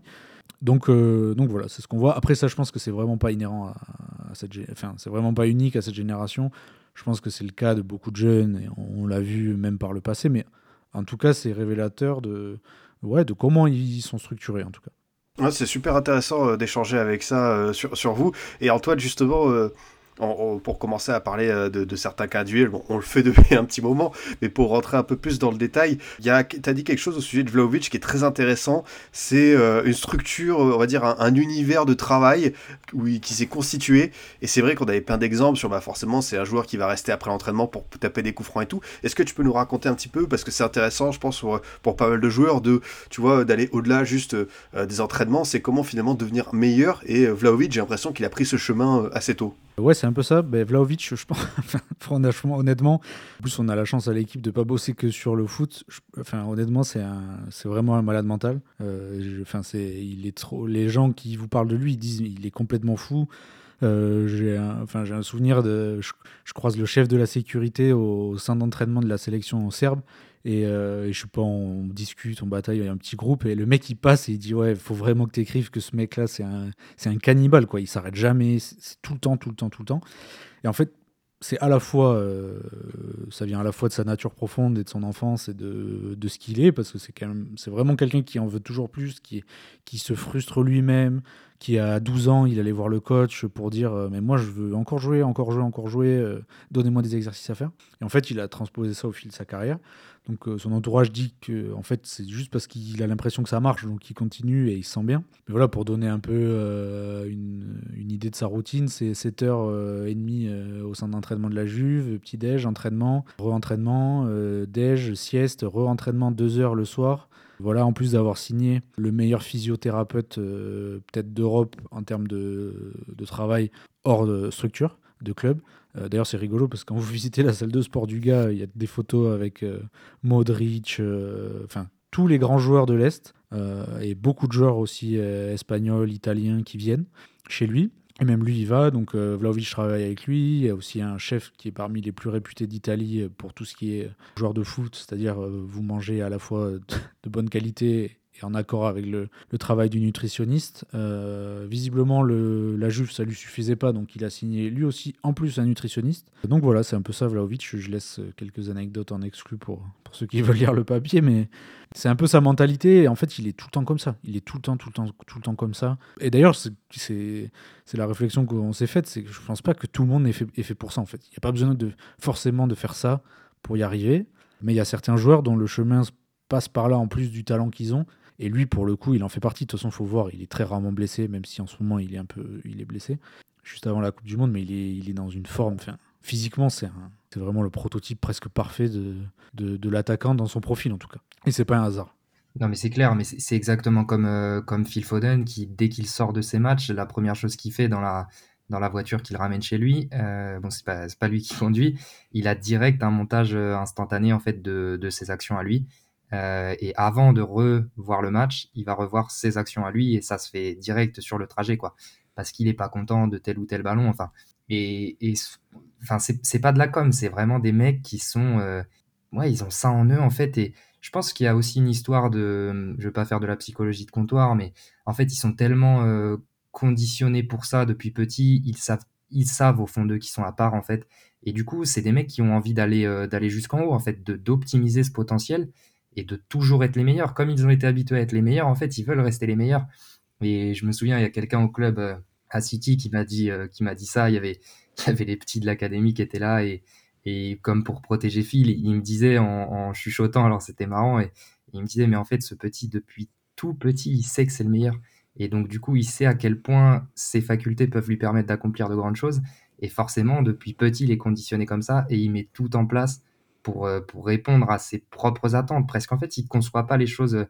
Donc, euh, donc voilà, c'est ce qu'on voit. Après ça, je pense que c'est vraiment pas inhérent à, cette, enfin, c'est vraiment pas unique à cette génération. Je pense que c'est le cas de beaucoup de jeunes et on, l'a vu même par le passé. Mais en tout cas, c'est révélateur de, ouais, de comment ils sont structurés en tout cas. c'est super intéressant euh, d'échanger avec ça sur, sur, vous. Et Antoine, justement, pour commencer à parler euh, de, certains cas duels, bon, on le fait depuis un petit moment, mais pour rentrer un peu plus dans le détail, tu as dit quelque chose au sujet de Vlaovic qui est très intéressant, c'est euh, une structure, on va dire un, univers de travail qui s'est constitué, et c'est vrai qu'on avait plein d'exemples sur, bah forcément, c'est un joueur qui va rester après l'entraînement pour taper des coups francs et tout. Est-ce que tu peux nous raconter un petit peu, parce que c'est intéressant, je pense, pour, pas mal de joueurs, de, tu vois, d'aller au-delà juste euh, des entraînements, c'est comment finalement devenir meilleur, et Vlaovic, j'ai l'impression qu'il a pris ce chemin assez tôt. Ouais, c'est un peu ça. Ben, Vlaovic, je pense, franchement, honnêtement, en plus, on a la chance à l'équipe de pas bosser que sur le foot. enfin, honnêtement, c'est vraiment un malade mental. Euh, enfin, c'est, il est trop. Les gens qui vous parlent de lui, ils disent, il est complètement fou. Euh, j'ai un, un souvenir de. Je, croise le chef de la sécurité au, sein d'entraînement de la sélection serbe. Euh, et, je sais pas, on discute, on bataille, il y a un petit groupe, et le mec il passe et il dit Ouais, faut vraiment que tu écrives que ce mec là c'est un, un cannibale, quoi. Il s'arrête jamais, c'est tout le temps, tout le temps, tout le temps. Et en fait, c'est à la fois, euh, ça vient à la fois de sa nature profonde et de son enfance et de, de ce qu'il est, parce que c'est, vraiment quelqu'un qui en veut toujours plus, qui, qui se frustre lui-même, qui a 12 ans, il allait voir le coach pour dire euh, Mais moi, je veux encore jouer, encore jouer, encore jouer, donnez-moi des exercices à faire. Et en fait, il a transposé ça au fil de sa carrière. Donc euh, son entourage dit que en fait c'est juste parce qu'il a l'impression que ça marche, donc il continue et il se sent bien. Mais voilà, pour donner un peu euh, une, idée de sa routine, c'est 7h30 euh, au centre d'entraînement de la Juve, petit-déj, entraînement, re-entraînement, déj, sieste, re-entraînement 2 heures le soir. Voilà, en plus d'avoir signé le meilleur physiothérapeute peut-être d'Europe en termes de, travail hors structure, de club. Euh, d'ailleurs, c'est rigolo parce que quand vous visitez la salle de sport du gars, il y a des photos avec euh, Modric, euh, enfin tous les grands joueurs de l'Est et beaucoup de joueurs aussi espagnols, italiens qui viennent chez lui. Et même lui, il va. Donc, Vlaovic travaille avec lui. Il y a aussi un chef qui est parmi les plus réputés d'Italie pour tout ce qui est joueur de foot, c'est-à-dire vous mangez à la fois de bonne qualité en accord avec le, travail du nutritionniste. Euh, visiblement, le, la Juve, ça lui suffisait pas, donc il a signé lui aussi en plus un nutritionniste. Donc voilà, c'est un peu ça, Vlaovic. Je laisse quelques anecdotes en exclu pour, pour ceux qui veulent lire le papier, mais c'est un peu sa mentalité. Et en fait, il est tout le temps comme ça. Il est tout le temps, tout le temps, tout le temps comme ça. Et d'ailleurs, c'est la réflexion qu'on s'est faite, c'est que je pense pas que tout le monde est fait, est fait pour ça, en fait. Il n'y a pas besoin de, forcément de faire ça pour y arriver. Mais il y a certains joueurs dont le chemin passe par là en plus du talent qu'ils ont et lui, pour le coup, il en fait partie. De toute façon, il faut voir, il est très rarement blessé, même si en ce moment, il est un peu il est blessé. Juste avant la Coupe du Monde, mais il est, il est dans une forme. Enfin, physiquement, c'est vraiment le prototype presque parfait de, de, l'attaquant dans son profil, en tout cas. Et c'est pas un hasard. Non, mais c'est clair, mais c'est exactement comme, euh, comme Phil Foden, qui, dès qu'il sort de ses matchs, la première chose qu'il fait dans la, dans la voiture qu'il ramène chez lui, euh, bon, c'est pas, pas lui qui conduit, il a direct un montage euh, instantané en fait de, de ses actions à lui. Et avant de revoir le match, il va revoir ses actions à lui et ça se fait direct sur le trajet, quoi. Parce qu'il n'est pas content de tel ou tel ballon. Enfin, et, et enfin, c'est pas de la com, c'est vraiment des mecs qui sont, ouais, ils ont ça en eux en fait. Et je pense qu'il y a aussi une histoire de, je veux pas faire de la psychologie de comptoir, mais en fait, ils sont tellement euh, conditionnés pour ça depuis petit, ils savent, ils savent au fond d'eux qu'ils sont à part en fait. Et du coup, c'est des mecs qui ont envie d'aller euh, d'aller jusqu'en haut en fait, d'optimiser ce potentiel et de toujours être les meilleurs. Comme ils ont été habitués à être les meilleurs, en fait, ils veulent rester les meilleurs. Et je me souviens, il y a quelqu'un au club euh, à City qui m'a dit, qui m'a dit ça. Il y avait, il y avait les petits de l'académie qui étaient là et et comme pour protéger Phil, il me disait en, chuchotant, alors c'était marrant, et, il me disait, mais en fait, ce petit, depuis tout petit, il sait que c'est le meilleur. Et donc, du coup, il sait à quel point ses facultés peuvent lui permettre d'accomplir de grandes choses. Et forcément, depuis petit, il est conditionné comme ça et il met tout en place pour, euh, pour répondre à ses propres attentes. Presque, en fait, il ne conçoit pas les choses.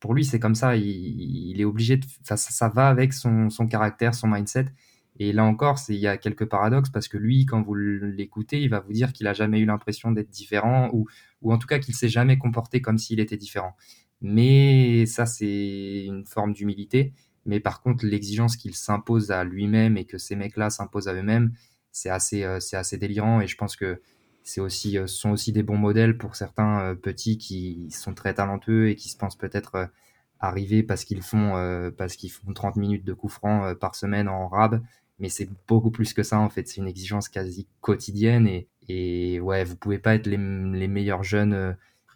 Pour lui, c'est comme ça. Il, est obligé de. Ça, ça va avec son, son caractère, son mindset. Et là encore, il y a quelques paradoxes parce que lui, quand vous l'écoutez, il va vous dire qu'il a jamais eu l'impression d'être différent ou, ou en tout cas qu'il s'est jamais comporté comme s'il était différent. Mais ça, c'est une forme d'humilité. Mais par contre, l'exigence qu'il s'impose à lui-même et que ces mecs-là s'imposent à eux-mêmes, c'est assez, euh, c'est assez délirant. Et je pense que c'est aussi, euh, sont aussi des bons modèles pour certains euh, petits qui sont très talentueux et qui se pensent peut-être arriver parce qu'ils font, parce qu'ils font 30 minutes de coup franc par semaine en rab mais c'est beaucoup plus que ça en fait. C'est une exigence quasi quotidienne et, et ouais, vous pouvez pas être les, les meilleurs jeunes euh,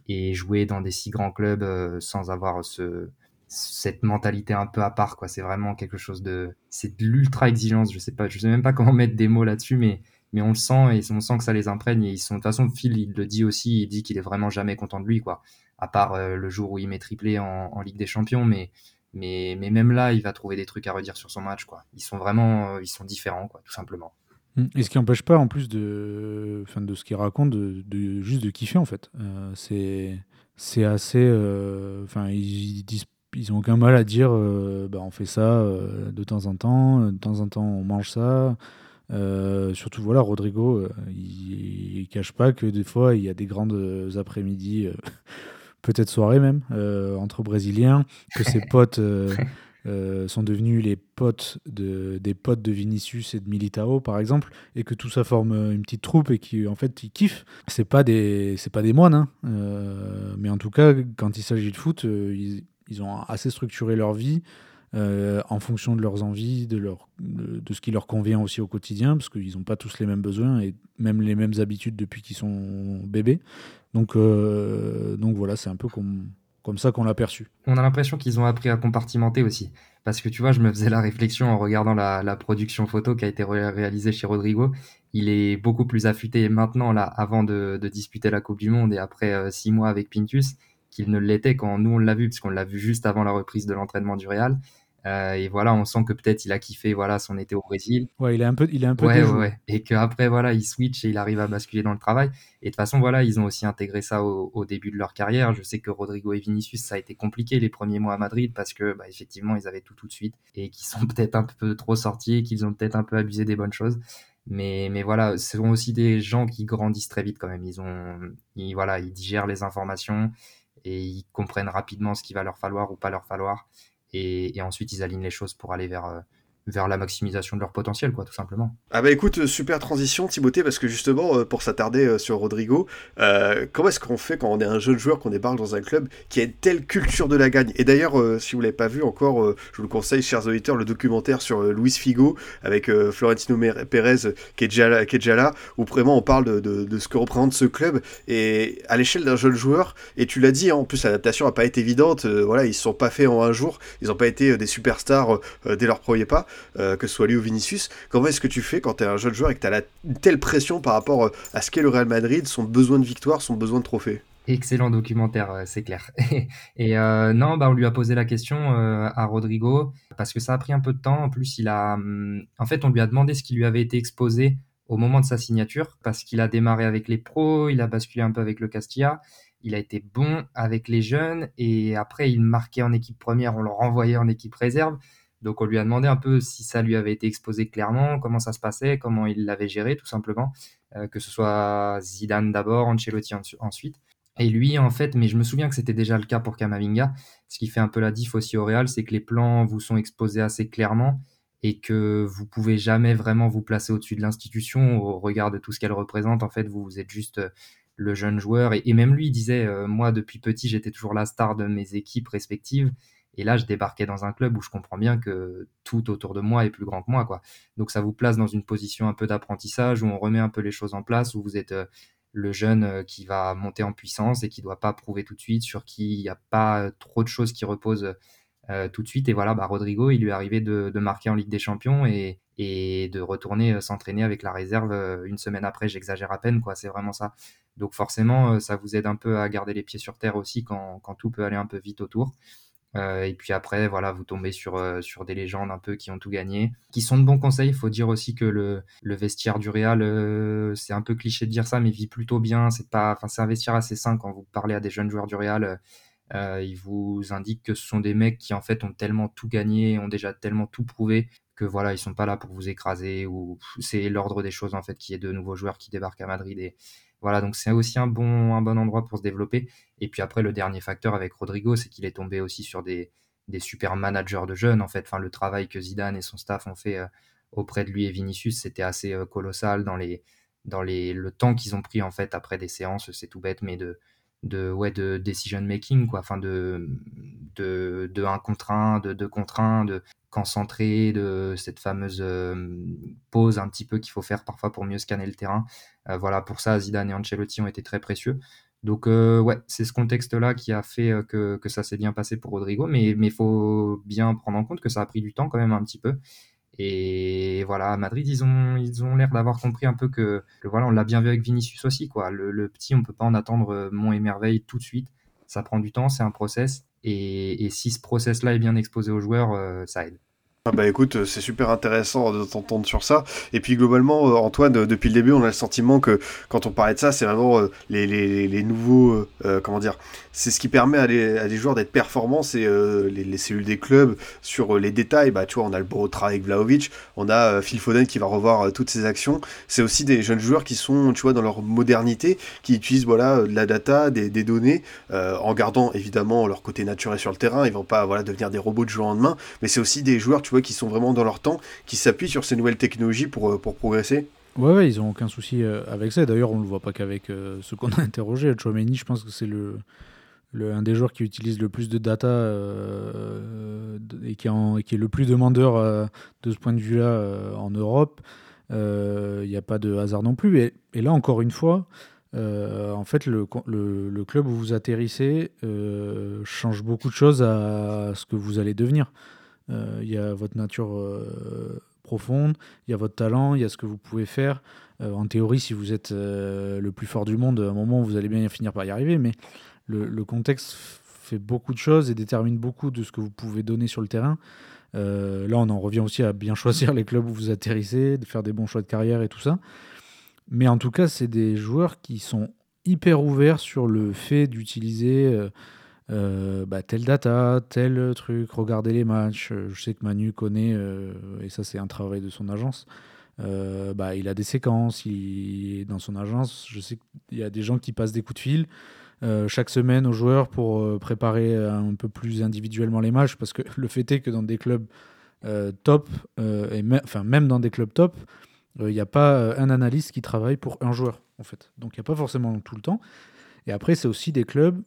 et jouer dans des si grands clubs euh, sans avoir ce, cette mentalité un peu à part quoi. C'est vraiment quelque chose de, c'est de l'ultra exigence. Je sais pas, je sais même pas comment mettre des mots là-dessus, mais mais on le sent et on sent que ça les imprègne ils sont de toute façon Phil il le dit aussi, il dit qu'il est vraiment jamais content de lui quoi. À part euh, le jour où il met triplé en, Ligue des Champions, mais mais, mais même là, il va trouver des trucs à redire sur son match. Quoi. Ils sont vraiment euh, ils sont différents, quoi, tout simplement. Mmh. Et ce qui n'empêche pas, en plus de, enfin, de ce qu'il raconte, de, juste de kiffer, en fait. Euh, c'est, assez. Euh, enfin, ils, disent, ils ont aucun mal à dire bah, on fait ça de temps en temps, de temps en temps on mange ça. Surtout, voilà, Rodrigo, il, ne cache pas que des fois, il y a des grandes après-midi peut-être soirée même, euh, entre Brésiliens, que ses potes euh, euh, sont devenus les potes de, des potes de Vinicius et de Militao, par exemple, et que tout ça forme une petite troupe et qui en fait ils kiffent. C'est pas des c'est pas des moines, hein, mais en tout cas quand il s'agit de foot, ils, ils, ont assez structuré leur vie. En fonction de leurs envies, de, leur, de, ce qui leur convient aussi au quotidien, parce qu'ils n'ont pas tous les mêmes besoins et même les mêmes habitudes depuis qu'ils sont bébés. Donc, euh, donc voilà, c'est un peu comme, comme ça qu'on l'a perçu. On a l'impression qu'ils ont appris à compartimenter aussi. Parce que tu vois, je me faisais la réflexion en regardant la, production photo qui a été réalisée chez Rodrigo. Il est beaucoup plus affûté maintenant, là, avant de, de disputer la Coupe du Monde et après euh, six mois avec Pintus, qu'il ne l'était quand nous on l'a vu, parce qu'on l'a vu juste avant la reprise de l'entraînement du Real. Euh, et voilà, on sent que peut-être il a kiffé voilà son été au Brésil. Ouais, il est un peu, il est un peu. Ouais, ouais, Et qu'après voilà, il switch et il arrive à basculer dans le travail. Et de toute façon voilà, ils ont aussi intégré ça au, début de leur carrière. Je sais que Rodrigo et Vinicius, ça a été compliqué les premiers mois à Madrid parce que bah, effectivement ils avaient tout tout de suite et qu'ils sont peut-être un peu trop sortis et qu'ils ont peut-être un peu abusé des bonnes choses. Mais, mais voilà, ce sont aussi des gens qui grandissent très vite quand même. Ils ont, ils, voilà, ils digèrent les informations et ils comprennent rapidement ce qu'il va leur falloir ou pas leur falloir et, ensuite ils alignent les choses pour aller vers, euh, vers la maximisation de leur potentiel, quoi, tout simplement. Ah bah écoute, euh, super transition Timothée, parce que justement, euh, pour s'attarder euh, sur Rodrigo, comment est-ce qu'on fait quand on est un jeune joueur, qu'on débarque dans un club qui a une telle culture de la gagne? Et d'ailleurs, si vous l'avez pas vu encore, je vous le conseille, chers auditeurs, le documentaire sur Luis Figo, avec Florentino Pérez, qui est, déjà là, où vraiment on parle de, de, ce que représente ce club, et à l'échelle d'un jeune joueur, et tu l'as dit, hein, en plus l'adaptation n'a pas été évidente, voilà, ils se sont pas faits en un jour, ils n'ont pas été des superstars dès leur premier pas, euh, que ce soit lui ou Vinicius. Comment est-ce que tu fais quand tu es un jeune joueur et que tu as une telle pression par rapport euh, à ce qu'est le Real Madrid, son besoin de victoire, son besoin de trophée? Excellent documentaire, euh, c'est clair. et non, bah, on lui a posé la question à Rodrigo parce que ça a pris un peu de temps. En plus, il a, hum, en fait, on lui a demandé ce qui lui avait été exposé au moment de sa signature parce qu'il a démarré avec les pros, il a basculé un peu avec le Castilla. Il a été bon avec les jeunes et après il marquait en équipe première, on le renvoyait en équipe réserve. Donc on lui a demandé un peu si ça lui avait été exposé clairement, comment ça se passait, comment il l'avait géré tout simplement, euh, que ce soit Zidane d'abord, Ancelotti ensuite. Et lui, en fait, mais je me souviens que c'était déjà le cas pour Kamavinga. Ce qui fait un peu la diff aussi au Real, c'est que les plans vous sont exposés assez clairement et que vous pouvez jamais vraiment vous placer au-dessus de l'institution au regard de tout ce qu'elle représente. En fait, vous, êtes juste euh, le jeune joueur. Et, même lui, il disait, euh, moi, depuis petit, j'étais toujours la star de mes équipes respectives. Et là, je débarquais dans un club où je comprends bien que tout autour de moi est plus grand que moi. Quoi. Donc ça vous place dans une position un peu d'apprentissage où on remet un peu les choses en place, où vous êtes euh, le jeune euh, qui va monter en puissance et qui ne doit pas prouver tout de suite, sur qui il n'y a pas trop de choses qui reposent euh, tout de suite. Et voilà, bah, Rodrigo, il lui est arrivé de, marquer en Ligue des Champions et, de retourner s'entraîner avec la réserve une semaine après. J'exagère à peine, quoi. C'est vraiment ça. Donc forcément, ça vous aide un peu à garder les pieds sur terre aussi quand tout peut aller un peu vite autour. Euh, et puis après, voilà, vous tombez sur, euh, sur des légendes un peu qui ont tout gagné, qui sont de bons conseils. Il faut dire aussi que le, le vestiaire du Real, euh, c'est un peu cliché de dire ça, mais vit plutôt bien. C'est pas, un vestiaire assez sain quand vous parlez à des jeunes joueurs du Real. ils vous indiquent que ce sont des mecs qui en fait ont tellement tout gagné, ont déjà tellement tout prouvé que voilà, ils sont pas là pour vous écraser ou c'est l'ordre des choses en fait qui est de nouveaux joueurs qui débarquent à Madrid et, voilà, donc c'est aussi un bon, un bon endroit pour se développer. Et puis après, le dernier facteur avec Rodrigo, c'est qu'il est tombé aussi sur des, des super managers de jeunes, en fait. Enfin, le travail que Zidane et son staff ont fait euh, auprès de lui et Vinicius, c'était assez euh, colossal dans, les, dans les, le temps qu'ils ont pris, en fait, après des séances, c'est tout bête, mais de, de, ouais, de decision making, quoi. Enfin, de, de, de 1 contre 1, de 2 contre 1, de concentrer, de cette fameuse euh, pause un petit peu qu'il faut faire parfois pour mieux scanner le terrain. Euh, voilà, pour ça, Zidane et Ancelotti ont été très précieux. Donc, euh, ouais, c'est ce contexte-là qui a fait que, que ça s'est bien passé pour Rodrigo, mais il faut bien prendre en compte que ça a pris du temps quand même un petit peu. Et voilà, à Madrid, ils ont ils ont l'air d'avoir compris un peu que, voilà, on l'a bien vu avec Vinicius aussi, quoi. Le, petit, on peut pas en attendre mon émerveil tout de suite. Ça prend du temps, c'est un process. Et, et si ce process-là est bien exposé aux joueurs, ça aide. Ah bah écoute, euh, c'est super intéressant de t'entendre sur ça. Et puis globalement, euh, Antoine, euh, depuis le début, on a le sentiment que quand on parlait de ça, c'est vraiment les, les, nouveaux, comment dire, c'est ce qui permet à des, joueurs d'être performants, c'est les, les, cellules des clubs sur les détails. Bah tu vois, on a le beau travail Vlaovic, on a Phil Foden qui va revoir toutes ses actions. C'est aussi des jeunes joueurs qui sont, tu vois, dans leur modernité, qui utilisent voilà de la data, des, données, en gardant évidemment leur côté naturel sur le terrain. Ils vont pas voilà devenir des robots de jour en demain, mais c'est aussi des joueurs, tu vois qui sont vraiment dans leur temps, qui s'appuient sur ces nouvelles technologies pour, euh, pour progresser Ouais, ils n'ont aucun souci euh, avec ça. D'ailleurs, on ne le voit pas qu'avec euh, ce qu'on a interrogé. Chouameni, je pense que c'est le, un des joueurs qui utilise le plus de data et, qui est le plus demandeur de ce point de vue-là en Europe. Il n'y a pas de hasard non plus. Et, là, encore une fois, en fait, le, club où vous atterrissez change beaucoup de choses à ce que vous allez devenir. Euh, il y a votre nature euh, profonde, il y a votre talent, il y a ce que vous pouvez faire. Euh, en théorie, si vous êtes le plus fort du monde, à un moment, vous allez bien finir par y arriver, mais le, contexte fait beaucoup de choses et détermine beaucoup de ce que vous pouvez donner sur le terrain. là, on en revient aussi à bien choisir les clubs où vous atterrissez, de faire des bons choix de carrière et tout ça. Mais en tout cas, c'est des joueurs qui sont hyper ouverts sur le fait d'utiliser bah, telle data, tel truc, regarder les matchs. Euh, je sais que Manu connaît, euh, et ça c'est un travail de son agence. bah, il a des séquences, dans son agence, je sais qu'il y a des gens qui passent des coups de fil chaque semaine aux joueurs pour préparer un peu plus individuellement les matchs, parce que le fait est que dans des clubs top, et enfin, même dans des clubs top, il n'y a pas un analyste qui travaille pour un joueur, en fait. Donc il n'y a pas forcément tout le temps. Et après, c'est aussi des clubs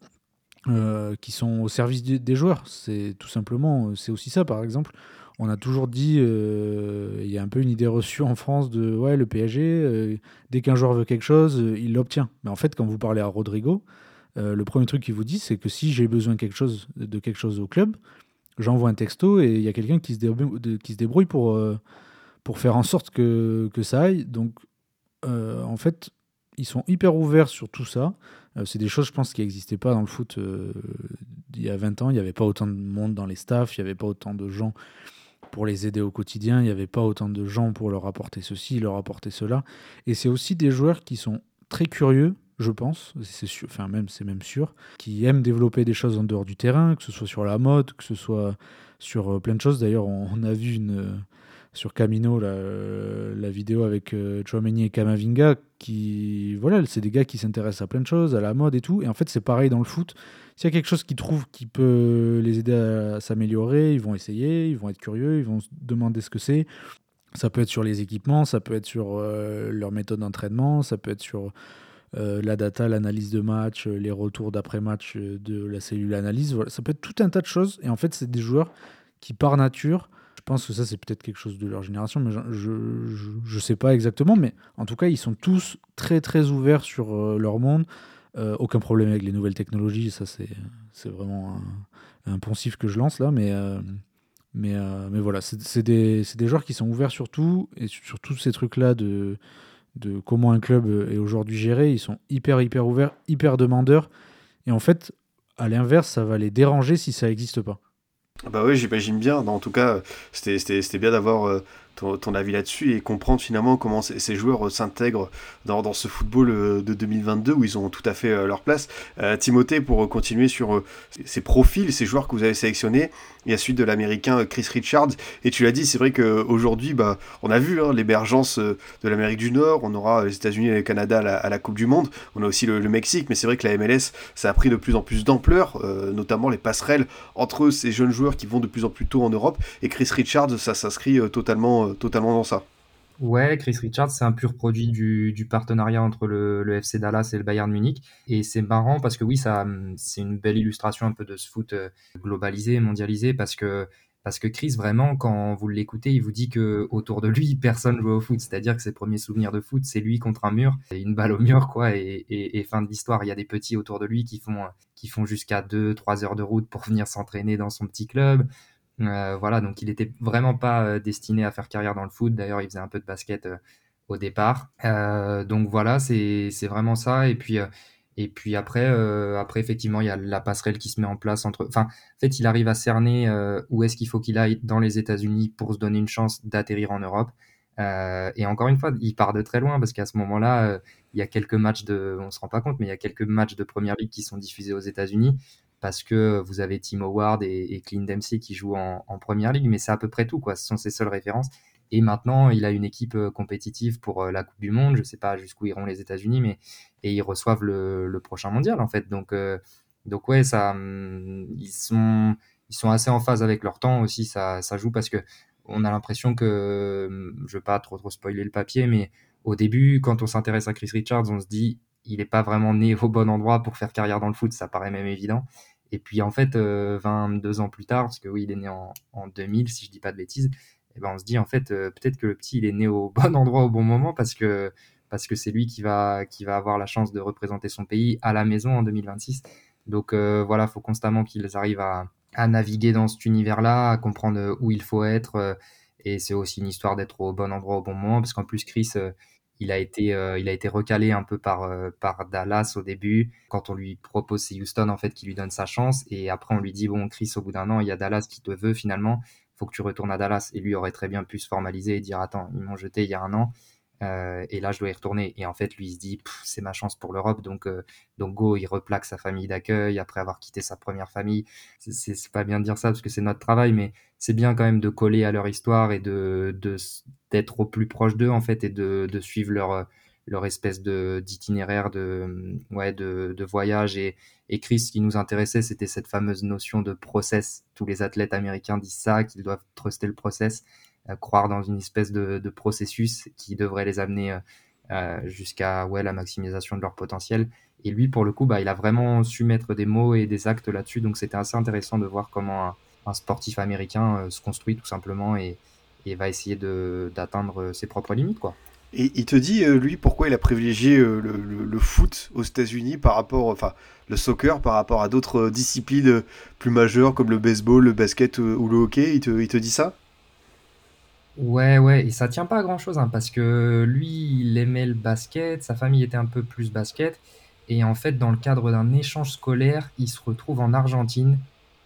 euh, qui sont au service des joueurs. C'est tout simplement, euh, c'est aussi ça par exemple. On a toujours dit, euh, il y a un peu une idée reçue en France de ouais, le PSG, dès qu'un joueur veut quelque chose, il l'obtient. Mais en fait, quand vous parlez à Rodrigo, le premier truc qu'il vous dit, c'est que si j'ai besoin de quelque chose au club, j'envoie un texto et il y a quelqu'un qui, qui se débrouille pour, pour faire en sorte que, que ça aille. Donc, en fait, ils sont hyper ouverts sur tout ça. Euh, c'est des choses, je pense, qui n'existaient pas dans le foot euh, il y a 20 ans. Il n'y avait pas autant de monde dans les staffs, il n'y avait pas autant de gens pour les aider au quotidien, il n'y avait pas autant de gens pour leur apporter ceci, leur apporter cela. Et c'est aussi des joueurs qui sont très curieux, je pense, c'est enfin même c'est même sûr, qui aiment développer des choses en dehors du terrain, que ce soit sur la mode, que ce soit sur euh, plein de choses. D'ailleurs, on, a vu une sur Camino la, vidéo avec euh, Chouameni et Kamavinga qui voilà c'est des gars qui s'intéressent à plein de choses à la mode et tout et en fait c'est pareil dans le foot s'il y a quelque chose qu'ils trouvent qui peut les aider à s'améliorer ils vont essayer ils vont être curieux ils vont se demander ce que c'est ça peut être sur les équipements ça peut être sur euh, leur méthode d'entraînement ça peut être sur euh, la data, l'analyse de match, les retours d'après-match de la cellule analyse. Voilà. Ça peut être tout un tas de choses. Et en fait, c'est des joueurs qui, par nature, pense que ça, c'est peut-être quelque chose de leur génération, mais je ne sais pas exactement. Mais en tout cas, ils sont tous très, très ouverts sur euh, leur monde. Euh, aucun problème avec les nouvelles technologies. Ça, c'est vraiment un, poncif que je lance là. Mais, euh, mais, mais voilà, c'est des, des, joueurs qui sont ouverts sur tout. Et sur tous ces trucs-là de, de comment un club est aujourd'hui géré. Ils sont hyper, hyper ouverts, hyper demandeurs. Et en fait, à l'inverse, ça va les déranger si ça n'existe pas. Bah oui, j'imagine bien. En tout cas, c'était bien d'avoir euh, ton, avis là-dessus et comprendre finalement comment ces joueurs euh, s'intègrent dans, dans, ce football euh, de 2022 où ils ont tout à fait leur place. Timothée, pour continuer sur ces profils, ces joueurs que vous avez sélectionnés, il y a celui de l'américain Chris Richards. Et tu l'as dit, c'est vrai qu'aujourd'hui, bah, on a vu hein, l'émergence de l'Amérique du Nord, on aura les États-Unis et le Canada à la, Coupe du Monde, on a aussi le, Mexique, mais c'est vrai que la MLS, ça a pris de plus en plus d'ampleur, notamment les passerelles entre ces jeunes joueurs qui vont de plus en plus tôt en Europe. Et Chris Richards, ça s'inscrit totalement euh, totalement dans ça. Ouais, Chris Richards, c'est un pur produit du, partenariat entre le, FC Dallas et le Bayern Munich. Et c'est marrant parce que oui, ça, c'est une belle illustration un peu de ce foot euh, globalisé, mondialisé, parce que, parce que Chris, vraiment, quand vous l'écoutez, il vous dit que autour de lui, personne joue au foot. C'est-à-dire que ses premiers souvenirs de foot, c'est lui contre un mur, une balle au mur, quoi, et, et, fin de l'histoire. Il y a des petits autour de lui qui font, qui font jusqu'à 2-3 heures de route pour venir s'entraîner dans son petit club. Euh, voilà, donc il n'était vraiment pas euh, destiné à faire carrière dans le foot. D'ailleurs, il faisait un peu de basket euh, au départ. donc voilà, c'est vraiment ça. Et puis, et puis après, après, effectivement, il y a la passerelle qui se met en place entre. Enfin, en fait, il arrive à cerner où est-ce qu'il faut qu'il aille dans les États-Unis pour se donner une chance d'atterrir en Europe. et encore une fois, il part de très loin parce qu'à ce moment-là, il y a quelques matchs de, on se rend pas compte, mais il y a quelques matchs de première ligue qui sont diffusés aux États-Unis parce que vous avez Tim Howard et, Clint Dempsey qui jouent en, première ligue, mais c'est à peu près tout, quoi. Ce sont ses seules références. Et maintenant, il a une équipe euh, compétitive pour euh, la Coupe du Monde. Je ne sais pas jusqu'où iront les États-Unis, mais et ils reçoivent le, prochain mondial en fait. Donc, euh, donc ouais, ça, hum, ils sont, ils sont assez en phase avec leur temps aussi. Ça, ça joue parce que on a l'impression que, hum, je ne veux pas trop trop spoiler le papier, mais au début, quand on s'intéresse à Chris Richards, on se dit il n'est pas vraiment né au bon endroit pour faire carrière dans le foot. Ça paraît même évident. Et puis en fait, 22 euh, ans plus tard, parce que oui, il est né en, 2000, si je dis pas de bêtises, et eh ben on se dit en fait, euh, peut-être que le petit, il est né au bon endroit au bon moment parce que parce que c'est lui qui va, qui va avoir la chance de représenter son pays à la maison en 2026. Donc euh, voilà, il faut constamment qu'ils arrivent à, à, naviguer dans cet univers-là, à comprendre où il faut être. et c'est aussi une histoire d'être au bon endroit au bon moment, parce qu'en plus, Chris, il a été, euh, il a été recalé un peu par, euh, par Dallas au début. Quand on lui propose, c'est Houston en fait qui lui donne sa chance. Et après, on lui dit bon, Chris, au bout d'un an, il y a Dallas qui te veut finalement. Faut que tu retournes à Dallas. Et lui aurait très bien pu se formaliser et dire attends, ils m'ont jeté il y a un an. Euh, et là, je dois y retourner. Et en fait, lui, il se dit, c'est ma chance pour l'Europe. Donc, euh, donc, go, il replaque sa famille d'accueil après avoir quitté sa première famille. C'est pas bien de dire ça parce que c'est notre travail, mais c'est bien quand même de coller à leur histoire et de d'être au plus proche d'eux, en fait, et de, suivre leur, leur espèce d'itinéraire de, ouais, de, de voyage. Et, et Chris, ce qui nous intéressait, c'était cette fameuse notion de process. Tous les athlètes américains disent ça, qu'ils doivent truster le process croire dans une espèce de, processus qui devrait les amener euh, euh, jusqu'à ouais, la maximisation de leur potentiel. Et lui, pour le coup, bah, il a vraiment su mettre des mots et des actes là-dessus. Donc c'était assez intéressant de voir comment un, sportif américain euh, se construit tout simplement et, et va essayer d'atteindre ses propres limites. quoi. Et il te dit, lui, pourquoi il a privilégié le, foot aux États-Unis par rapport, enfin, le soccer par rapport à d'autres disciplines plus majeures comme le baseball, le basket ou le hockey? Il te, il te dit ça? Ouais, ouais, et ça tient pas à grand chose, hein, parce que lui, il aimait le basket, sa famille était un peu plus basket, et en fait, dans le cadre d'un échange scolaire, il se retrouve en Argentine,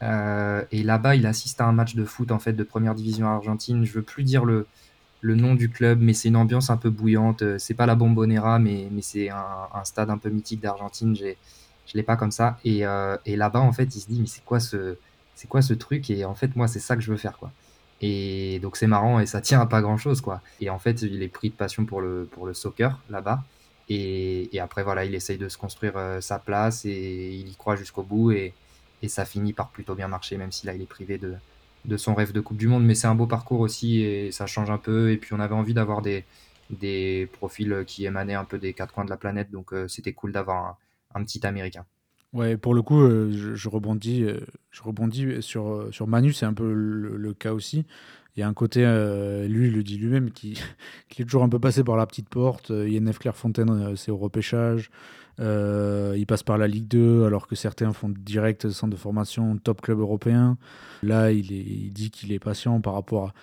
euh, et là-bas, il assiste à un match de foot en fait de première division argentine. Je veux plus dire le, le nom du club, mais c'est une ambiance un peu bouillante. C'est pas la Bombonera, mais, mais c'est un, stade un peu mythique d'Argentine. J'ai, je l'ai pas comme ça. Et, euh, et là-bas, en fait, il se dit, mais c'est quoi ce, c'est quoi ce truc? Et en fait, moi, c'est ça que je veux faire, quoi. Et donc c'est marrant et ça tient à pas grand chose quoi. Et en fait, il est pris de passion pour le, pour le soccer là-bas. Et, et, après, voilà, il essaye de se construire euh, sa place et il y croit jusqu'au bout. Et, ça finit par plutôt bien marcher, même si là, il est privé de, de son rêve de Coupe du Monde. Mais c'est un beau parcours aussi et ça change un peu. Et puis, on avait envie d'avoir des, des profils qui émanaient un peu des quatre coins de la planète. Donc, euh, c'était cool d'avoir un, petit Américain. Ouais, pour le coup, euh, je, rebondis, je rebondis sur, sur Manu, c'est un peu le, cas aussi il y a un côté, euh, lui, il le dit lui-même, qui, qui, est toujours un peu passé par la petite porte. Euh, INF Clairefontaine, euh, c'est au repêchage. Euh, il passe par la Ligue 2, alors que certains font direct centre de formation, top club européen. Là, il, est, il dit qu'il est patient par rapport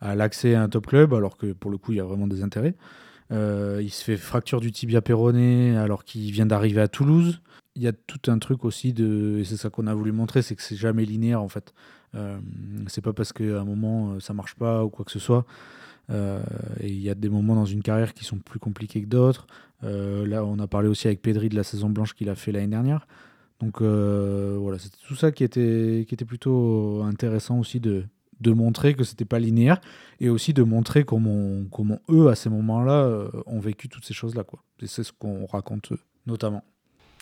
à, à l'accès à un top club, alors que pour le coup, il y a vraiment des intérêts. Euh, il se fait fracture du tibia péroné alors qu'il vient d'arriver à Toulouse. Il y a tout un truc aussi de, et c'est ça qu'on a voulu montrer, c'est que c'est jamais linéaire en fait. Euh, c'est pas parce qu'à un moment euh, ça marche pas ou quoi que ce soit. Euh, il y a des moments dans une carrière qui sont plus compliqués que d'autres. Euh, là, on a parlé aussi avec Pedri de la saison blanche qu'il a fait l'année dernière. Donc voilà, c'était tout ça qui était, qui était plutôt intéressant aussi de, de montrer que c'était pas linéaire et aussi de montrer comment, comment eux, à ces moments-là, ont vécu toutes ces choses-là. C'est ce qu'on raconte notamment.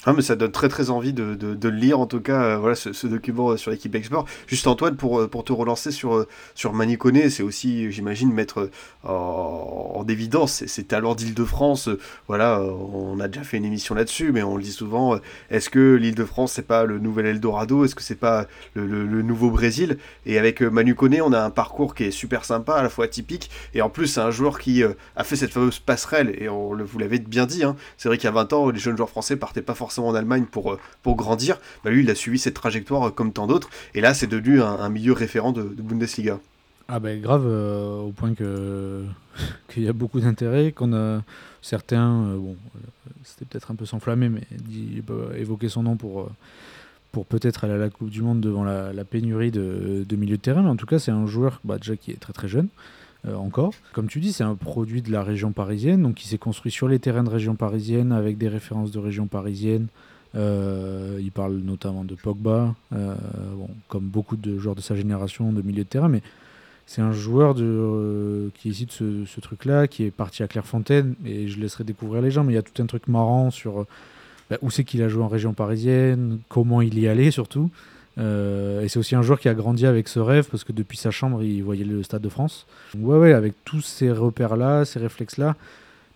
Ah, mais ça donne très très envie de, de, de lire en tout cas euh, voilà, ce, document euh, sur l'équipe Export. Juste Antoine, pour, euh, pour te relancer sur, sur Manicone, c'est aussi, j'imagine, mettre en, en évidence ses, talents d'Île-de-France. Voilà, on a déjà fait une émission là-dessus, mais on le dit souvent, est-ce que l'Île-de-France, c'est pas le nouvel Eldorado? Est-ce que c'est pas le, le, nouveau Brésil? Et avec Manu Koné, on a un parcours qui est super sympa, à la fois atypique, et en plus, c'est un joueur qui a fait cette fameuse passerelle, et on, vous l'avez bien dit, hein, c'est vrai qu'il y a 20 ans, les jeunes joueurs français partaient pas forcément en Allemagne pour, euh, pour grandir, bah lui il a suivi cette trajectoire euh, comme tant d'autres, et là c'est devenu un, milieu référent de, de Bundesliga. Ah ben grave, euh, au point que qu'il y a beaucoup d'intérêt, qu'on a certains, bon, c'était peut-être un peu s'enflammer, mais bah, évoquer son nom pour, pour peut-être aller à la Coupe du Monde devant la, la pénurie de, de, milieu de terrain, mais en tout cas c'est un joueur bah, déjà qui est très très jeune, euh, encore. Comme tu dis, c'est un produit de la région parisienne, donc il s'est construit sur les terrains de région parisienne avec des références de région parisienne. Euh, il parle notamment de Pogba, euh, comme beaucoup de joueurs de sa génération de milieu de terrain, mais c'est un joueur qui est issu de ce, ce truc-là, qui est parti à Clairefontaine, et je laisserai découvrir les gens, mais il y a tout un truc marrant sur bah, où c'est qu'il a joué en région parisienne, comment il y allait surtout. Euh, et c'est aussi un joueur qui a grandi avec ce rêve parce que depuis sa chambre, il voyait le Stade de France. Donc, ouais, ouais, avec tous ces repères-là, ces réflexes-là,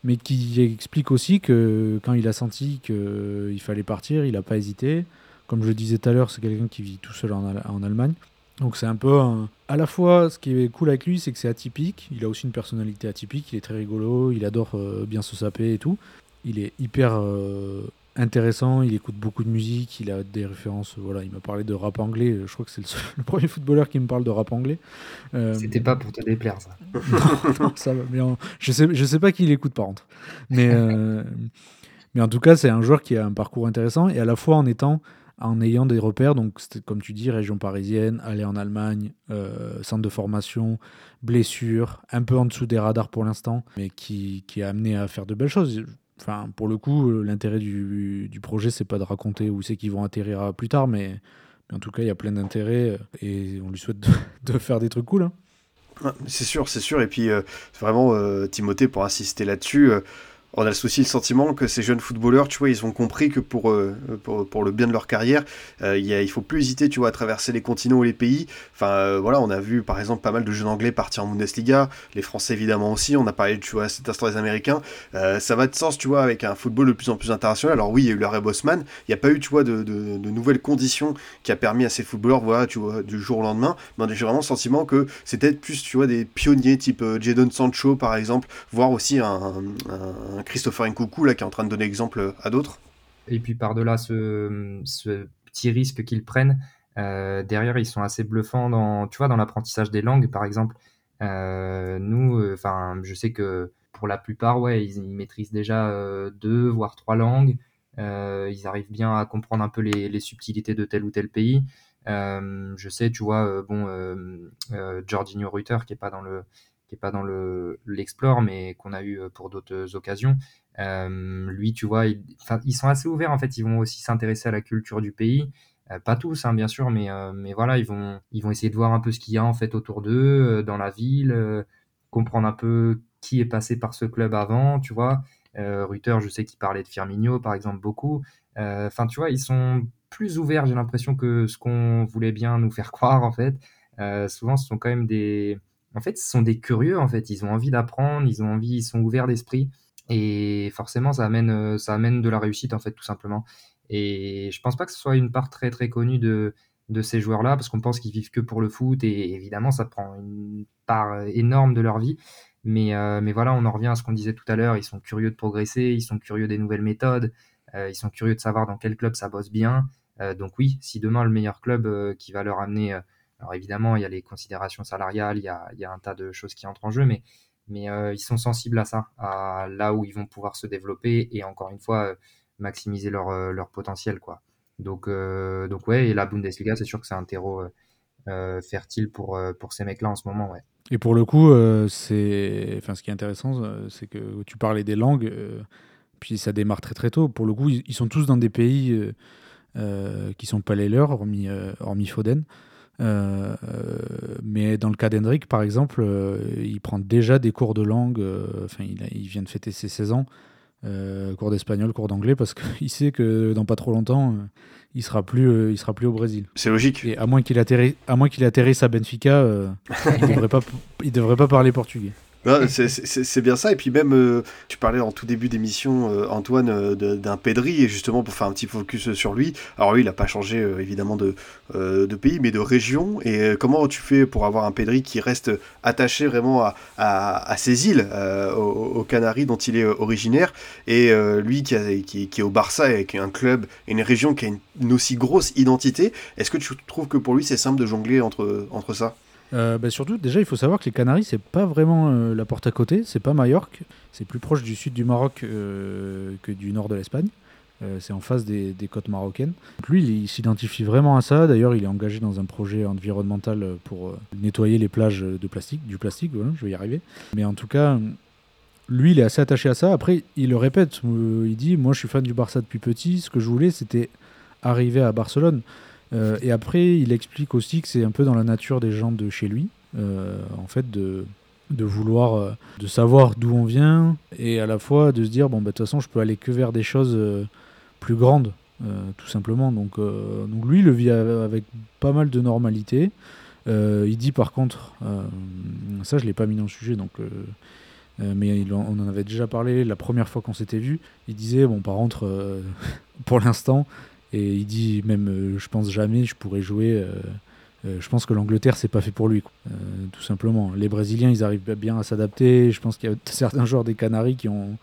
mais qui explique aussi que quand il a senti qu'il fallait partir, il n'a pas hésité. Comme je le disais tout à l'heure, c'est quelqu'un qui vit tout seul en, Allemagne. Donc c'est un peu à la fois ce qui est cool avec lui, c'est que c'est atypique. Il a aussi une personnalité atypique. Il est très rigolo. Il adore euh, bien se saper et tout. Il est hyper euh, intéressant, il écoute beaucoup de musique, il a des références, voilà, il m'a parlé de rap anglais, je crois que c'est le, le, premier footballeur qui me parle de rap anglais. Euh... C'était pas pour te déplaire ça. non, non, ça va, mais en... je sais, je sais pas qui l'écoute par contre. Mais, euh... mais en tout cas, c'est un joueur qui a un parcours intéressant et à la fois en étant en ayant des repères, donc comme tu dis, région parisienne, aller en Allemagne, euh, centre de formation, blessure, un peu en dessous des radars pour l'instant, mais qui, qui a amené à faire de belles choses Enfin, pour le coup, l'intérêt du, du, projet, c'est pas de raconter où c'est qu'ils vont atterrir plus tard, mais, en tout cas, il y a plein d'intérêts et on lui souhaite de, faire des trucs cool. Hein. C'est sûr, c'est sûr. Et puis, euh, vraiment, euh, Timothée, pour insister là-dessus, euh, on a aussi le sentiment que ces jeunes footballeurs, tu vois, ils ont compris que pour, euh, pour, le bien de leur carrière, euh, il, faut plus hésiter, tu vois, à traverser les continents ou les pays. Enfin, euh, voilà, on a vu par exemple pas mal de jeunes anglais partir en Bundesliga, les Français évidemment aussi. On a parlé, tu vois, cet instant des Américains. Ça va de sens, tu vois, avec un football de plus en plus international. Alors oui, il y a eu l'arrêt Bosman. Il n'y a pas eu, tu vois, de, de, nouvelles conditions qui a permis à ces footballeurs, voilà, tu vois, du jour au lendemain. Mais j'ai vraiment le sentiment que c'était plus, tu vois, des pionniers type Jadon Sancho par exemple, voire aussi un Christopher Nkunku là qui est en train de donner exemple à d'autres. Et puis par-delà ce, ce, petit risque qu'ils prennent, euh, derrière ils sont assez bluffants dans, dans l'apprentissage des langues par exemple. Euh, nous, enfin, euh, je sais que pour la plupart, ouais, ils, maîtrisent déjà euh, deux voire trois langues. Euh, ils arrivent bien à comprendre un peu les, subtilités de tel ou tel pays. je sais, tu vois, bon, Jorginho Reuter qui est pas dans le qui est pas dans le l'explore mais qu'on a eu pour d'autres occasions euh, lui tu vois il, ils sont assez ouverts en fait ils vont aussi s'intéresser à la culture du pays pas tous, hein, bien sûr, mais, mais voilà, ils vont, ils vont essayer de voir un peu ce qu'il y a en fait autour d'eux, dans la ville, comprendre un peu qui est passé par ce club avant, tu vois. Ruther, je sais qu'il parlait de Firmino, par exemple, beaucoup. Enfin, tu vois, ils sont plus ouverts, j'ai l'impression, que ce qu'on voulait bien nous faire croire, en fait. souvent, ce sont quand même des... En fait, ce sont des curieux, en fait. Ils ont envie d'apprendre, ils ont envie, ils sont ouverts d'esprit. Et forcément, ça amène, ça amène de la réussite, en fait, tout simplement. Et je pense pas que ce soit une part très, très connue de, de ces joueurs-là, parce qu'on pense qu'ils vivent que pour le foot, et évidemment, ça prend une part énorme de leur vie. Mais, euh, mais voilà, on en revient à ce qu'on disait tout à l'heure, ils sont curieux de progresser, ils sont curieux des nouvelles méthodes, euh, ils sont curieux de savoir dans quel club ça bosse bien. Euh, donc oui, si demain le meilleur club qui va leur amener, alors évidemment, il y a les considérations salariales, il y a, un tas de choses qui entrent en jeu, mais, mais ils sont sensibles à ça, à là où ils vont pouvoir se développer et encore une fois, maximiser leur, leur potentiel. quoi. Donc, donc ouais, et la Bundesliga, c'est sûr que c'est un terreau fertile pour, ces mecs-là en ce moment. Ouais. Et pour le coup, euh, ce qui est intéressant, euh, c'est que tu parlais des langues, euh, puis ça démarre très très tôt. Pour le coup, ils, sont tous dans des pays qui sont pas les leurs, hormis, hormis Foden. Mais dans le cas d'Hendrik, par exemple, il prend déjà des cours de langue. Enfin, il, il, vient de fêter ses 16 ans. cours d'espagnol, cours d'anglais, parce qu'il sait que dans pas trop longtemps, il sera plus, euh, il sera plus au Brésil. C'est logique. Et à moins qu'il atterrisse, à moins qu'il atterrisse à Benfica, euh, il devrait pas, il devrait pas parler portugais. C'est bien ça. Et puis même, euh, tu parlais en tout début d'émission, euh, Antoine, euh, d'un Pedri, et justement pour faire un petit focus sur lui. Alors lui, il n'a pas changé évidemment de, pays, mais de région. Et comment tu fais pour avoir un Pedri qui reste attaché vraiment à, à, ces îles, aux, Canaries dont il est originaire, et lui qui, qui, qui, est au Barça, avec un club et une région qui a une aussi grosse identité, est-ce que tu trouves que pour lui c'est simple de jongler entre, entre ça? Euh, bah, surtout, déjà, il faut savoir que les Canaries, c'est pas vraiment euh, la porte à côté, c'est pas Majorque, c'est plus proche du sud du Maroc euh, que du nord de l'Espagne. c'est en face des, côtes marocaines. lui, il, s'identifie vraiment à ça. D'ailleurs, il est engagé dans un projet environnemental pour nettoyer les plages de plastique, du plastique. Voilà, je vais y arriver. Mais en tout cas, lui, il est assez attaché à ça. Après, il le répète. il dit Moi, je suis fan du Barça depuis petit. Ce que je voulais, c'était arriver à Barcelone. Euh, et après, il explique aussi que c'est un peu dans la nature des gens de chez lui, euh, en fait, de, vouloir, euh, de savoir d'où on vient, et à la fois de se dire, bon, bah, de toute façon, je peux aller que vers des choses plus grandes, tout simplement. Donc, lui, il le vit avec pas mal de normalité. il dit par contre, ça je l'ai pas mis dans le sujet, donc mais on en avait déjà parlé la première fois qu'on s'était vu. Il disait, bon, par contre, pour l'instant, et il dit même, euh, je pense jamais je pourrais jouer. Euh, euh, je pense que l'Angleterre, c'est pas fait pour lui, tout simplement. Les Brésiliens, ils arrivent bien à s'adapter. Je pense qu'il y a certains joueurs des Canaries qui ont,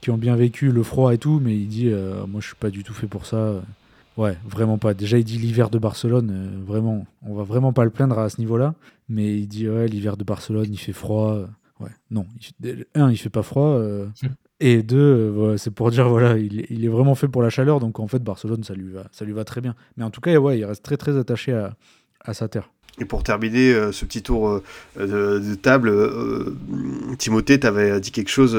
qui ont bien vécu le froid et tout, mais il dit, moi, je suis pas du tout fait pour ça. Ouais, vraiment pas. Déjà, il dit l'hiver de Barcelone, vraiment, on va vraiment pas le plaindre à ce niveau-là. Mais il dit, ouais, l'hiver de Barcelone, il fait froid. Ouais, non. un, il fait pas froid. Et deux, euh, c'est pour dire, voilà, il, est vraiment fait pour la chaleur, donc en fait, Barcelone, ça lui va, ça lui va très bien. Mais en tout cas, ouais, il reste très très attaché à sa terre. Et pour terminer euh, ce petit tour euh, de, table, euh, Timothée, tu avais dit quelque chose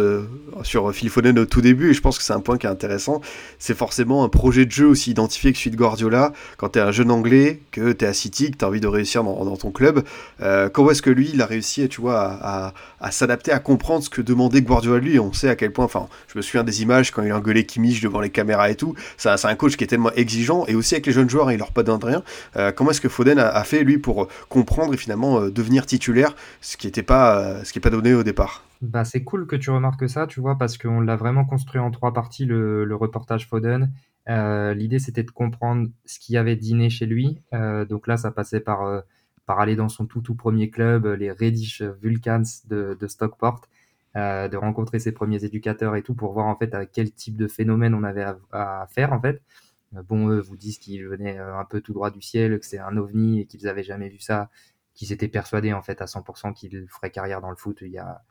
sur Phil Foden au tout début, et je pense que c'est un point qui est intéressant. C'est forcément un projet de jeu aussi identifié que celui de Guardiola. Quand tu es un jeune Anglais, que tu es à City, que tu as envie de réussir dans, ton club, comment est-ce que lui, il a réussi tu vois, à, s'adapter, à comprendre ce que demandait Guardiola lui? On sait à quel point, enfin, je me souviens des images quand il engueulait Kimmich devant les caméras et tout. C'est un coach qui est tellement exigeant, et aussi avec les jeunes joueurs, il leur pas d'un rien. comment est-ce que Foden a, a fait, lui, pour comprendre et finalement euh, devenir titulaire, ce qui n'était pas, euh, pas donné au départ. Bah, c'est cool que tu remarques ça, tu vois, parce qu'on l'a vraiment construit en trois parties, le, reportage Foden. Euh, l'idée, c'était de comprendre ce qu'il y avait dîné chez lui. donc là, ça passait par, par aller dans son tout, tout premier club, les Reddish Vulcans de, Stockport, de rencontrer ses premiers éducateurs et tout, pour voir en fait à quel type de phénomène on avait à faire, en fait. Euh, bon, eux vous disent qu'ils venaient euh, un peu tout droit du ciel, que c'est un ovni et qu'ils n'avaient jamais vu ça, qu'ils étaient persuadés en fait à 100% qu'ils feraient carrière dans le foot. Il y a...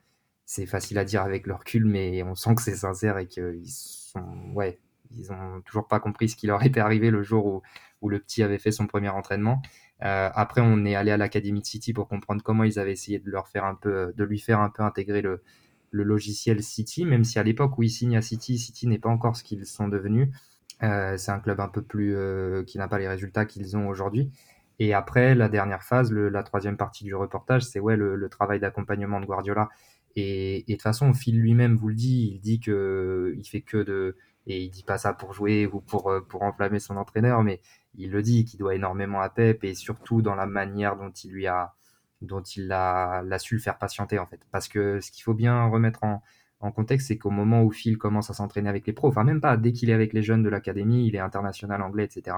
C'est facile à dire avec leur recul, mais on sent que c'est sincère et qu'ils sont, ouais, ils ont toujours pas compris ce qui leur était arrivé le jour où, où le petit avait fait son premier entraînement. Euh, après, on est allé à l'académie de City pour comprendre comment ils avaient essayé de leur faire un peu, de lui faire un peu intégrer le, le logiciel City, même si à l'époque où ils signent à City, City n'est pas encore ce qu'ils sont devenus. C'est un club un peu plus qui n'a pas les résultats qu'ils ont aujourd'hui. Et après, la dernière phase, la troisième partie du reportage, c'est ouais, le, travail d'accompagnement de Guardiola. Et, de toute façon, Phil lui-même vous le dit, il dit que il fait que de, et il dit pas ça pour jouer ou pour, euh, pour enflammer son entraîneur, mais il le dit qu'il doit énormément à Pep et surtout dans la manière dont il lui a, dont il l'a su le faire patienter en fait. Parce que ce qu'il faut bien remettre en, en contexte, c'est qu'au moment où Phil commence à s'entraîner avec les pros, enfin même pas dès qu'il est avec les jeunes de l'académie, il est international anglais, etc.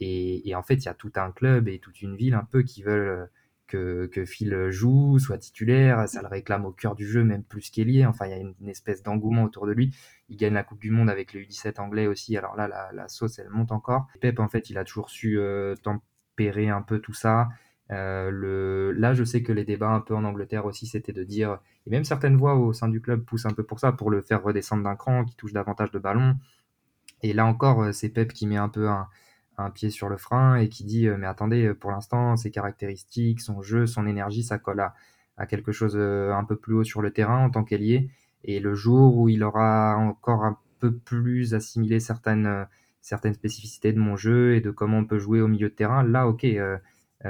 Et, en fait, il y a tout un club et toute une ville un peu qui veulent que, que Phil joue, soit titulaire. Ça le réclame au cœur du jeu, même plus qu'Elié. Enfin, il y a une, espèce d'engouement autour de lui. Il gagne la Coupe du Monde avec le U17 anglais aussi. Alors là, la, la sauce, elle monte encore. Pep, en fait, il a toujours su euh, tempérer un peu tout ça. Euh. Là, je sais que les débats un peu en Angleterre aussi, c'était de dire, et même certaines voix au sein du club poussent un peu pour ça, pour le faire redescendre d'un cran, qui touche davantage de ballons. Et là encore, euh, c'est Pep qui met un peu un, pied sur le frein et qui dit euh, mais attendez pour l'instant ses caractéristiques son jeu son énergie ça colle à, quelque chose un peu plus haut sur le terrain en tant qu'ailier et le jour où il aura encore un peu plus assimilé certaines certaines spécificités de mon jeu et de comment on peut jouer au milieu de terrain là ok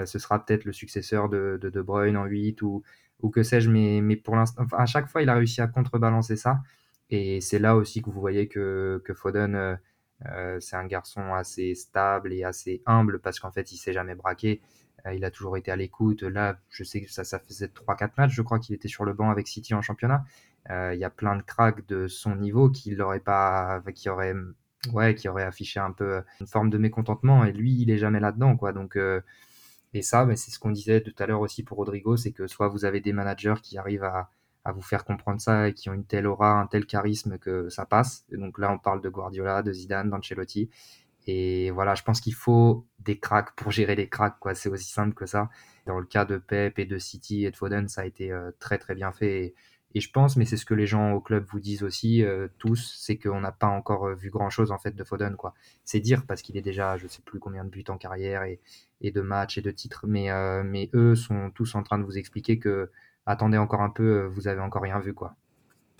ce sera peut-être le successeur de, de De Bruyne en 8 ou, ou que sais-je mais, mais pour l'instant à chaque fois il a réussi à contrebalancer ça et c'est là aussi que vous voyez que, que Foden euh, c'est un garçon assez stable et assez humble parce qu'en fait, il s'est jamais braqué. Euh, il a toujours été à l'écoute. Là, je sais que ça, ça faisait 3-4 matchs, je crois qu'il était sur le banc avec City en championnat. Euh, il y a plein de cracks de son niveau qui l'aurait pas, qui ouais, qui affiché un peu une forme de mécontentement. Et lui, il est jamais là-dedans, quoi. Donc, et ça, c'est ce qu'on disait tout à l'heure aussi pour Rodrigo, c'est que soit vous avez des managers qui arrivent à, vous faire comprendre ça et qui ont une telle aura, un tel charisme que ça passe. Donc là, on parle de Guardiola, de Zidane, d'Ancelotti. Et voilà, je pense qu'il faut des cracks pour gérer les cracks, quoi. C'est aussi simple que ça. Dans le cas de Pep et de City et de Foden, ça a été euh, très très bien fait. Je pense, mais c'est ce que les gens au club vous disent aussi, euh, tous, c'est qu'on n'a pas encore euh, vu grand chose en fait de Foden, quoi. C'est dire parce qu'il est déjà, je sais plus combien de buts en carrière et, et de matchs et de titres, mais, mais eux sont tous en train de vous expliquer que attendez encore un peu, euh, vous avez encore rien vu, quoi.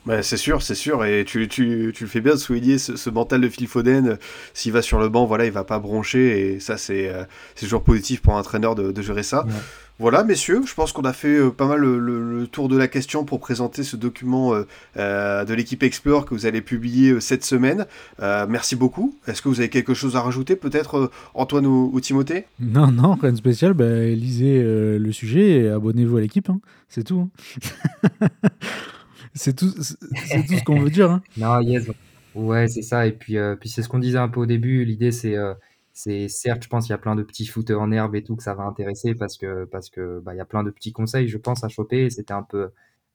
Ouais, c'est sûr, c'est sûr, et tu, tu, tu, le fais bien de souligner ce, mental de Phil Foden. S'il va sur le banc, voilà, il va pas broncher, et ça, c'est euh, toujours positif pour un entraîneur de, de gérer ça. Voilà, messieurs, je pense qu'on a fait euh, pas mal le, tour de la question pour présenter ce document euh, euh, de l'équipe Explore que vous allez publier cette semaine. merci beaucoup. Est-ce que vous avez quelque chose à rajouter, peut-être, Antoine ou, Timothée? Non, non, rien de spécial. Bah, lisez le sujet et abonnez-vous à l'équipe. Hein. C'est tout. Hein. c'est tout, c'est tout ce qu'on veut dire. Hein. Non, yes. Ouais, c'est ça. Et puis, puis c'est ce qu'on disait un peu au début. L'idée, c'est c'est certes, je pense, il y a plein de petits footers en herbe et tout que ça va intéresser parce que parce que bah, il y a plein de petits conseils, je pense, à choper. C'était un peu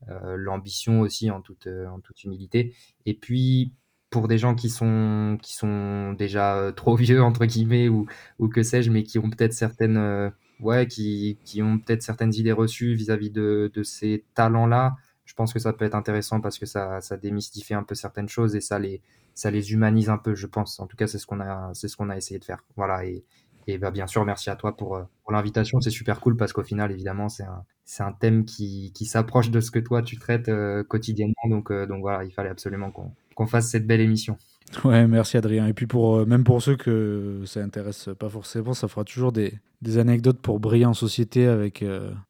euh, l'ambition aussi en toute euh, en toute humilité. Et puis pour des gens qui sont qui sont déjà euh, trop vieux entre guillemets ou ou que sais-je, mais qui ont peut-être certaines ouais qui qui peut-être certaines idées reçues vis-à-vis de de ces talents-là. Je pense que ça peut être intéressant parce que ça ça démystifie un peu certaines choses et ça les ça les humanise un peu, je pense. En tout cas, c'est ce qu'on a, c'est ce qu'on a essayé de faire. Voilà. Et, et bah, bien sûr, merci à toi pour, euh, pour l'invitation. C'est super cool parce qu'au final, évidemment, c'est un, c'est un thème qui, qui s'approche de ce que toi tu traites euh, quotidiennement. Donc, euh, donc voilà, il fallait absolument qu'on, qu'on fasse cette belle émission. Ouais, merci Adrien. Et puis pour même pour ceux que ça intéresse pas forcément, ça fera toujours des, des anecdotes pour briller en société avec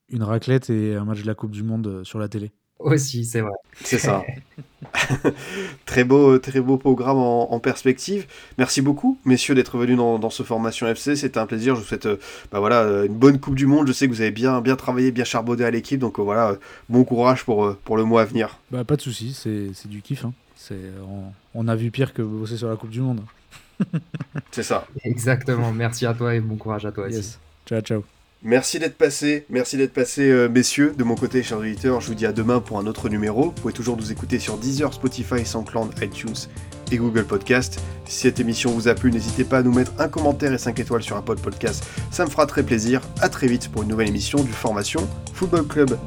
une raclette et un match de la Coupe du Monde sur la télé. Aussi, c'est vrai. C'est ça. très beau, très beau programme en, perspective. Merci beaucoup, messieurs, d'être venus dans, ce formation FC. C'était un plaisir. Je vous souhaite, euh, bah voilà, euh, une bonne Coupe du Monde. Je sais que vous avez bien, bien travaillé, bien charbonné à l'équipe. Donc euh, voilà, bon courage pour, pour le mois à venir. Bah, pas de souci, c'est du kiff. Hein. On, on, a vu pire que bosser sur la Coupe du Monde. c'est ça. Exactement. Merci à toi et bon courage à toi aussi. Ciao, ciao. Merci d'être passé, merci d'être passé, euh, messieurs. De mon côté, chers auditeurs, je vous dis à demain pour un autre numéro. Vous pouvez toujours nous écouter sur Deezer, Spotify, SoundCloud, iTunes et Google Podcast. Si cette émission vous a plu, n'hésitez pas à nous mettre un commentaire et 5 étoiles sur Apple Podcast. Ça me fera très plaisir. À très vite pour une nouvelle émission du Formation Football Club.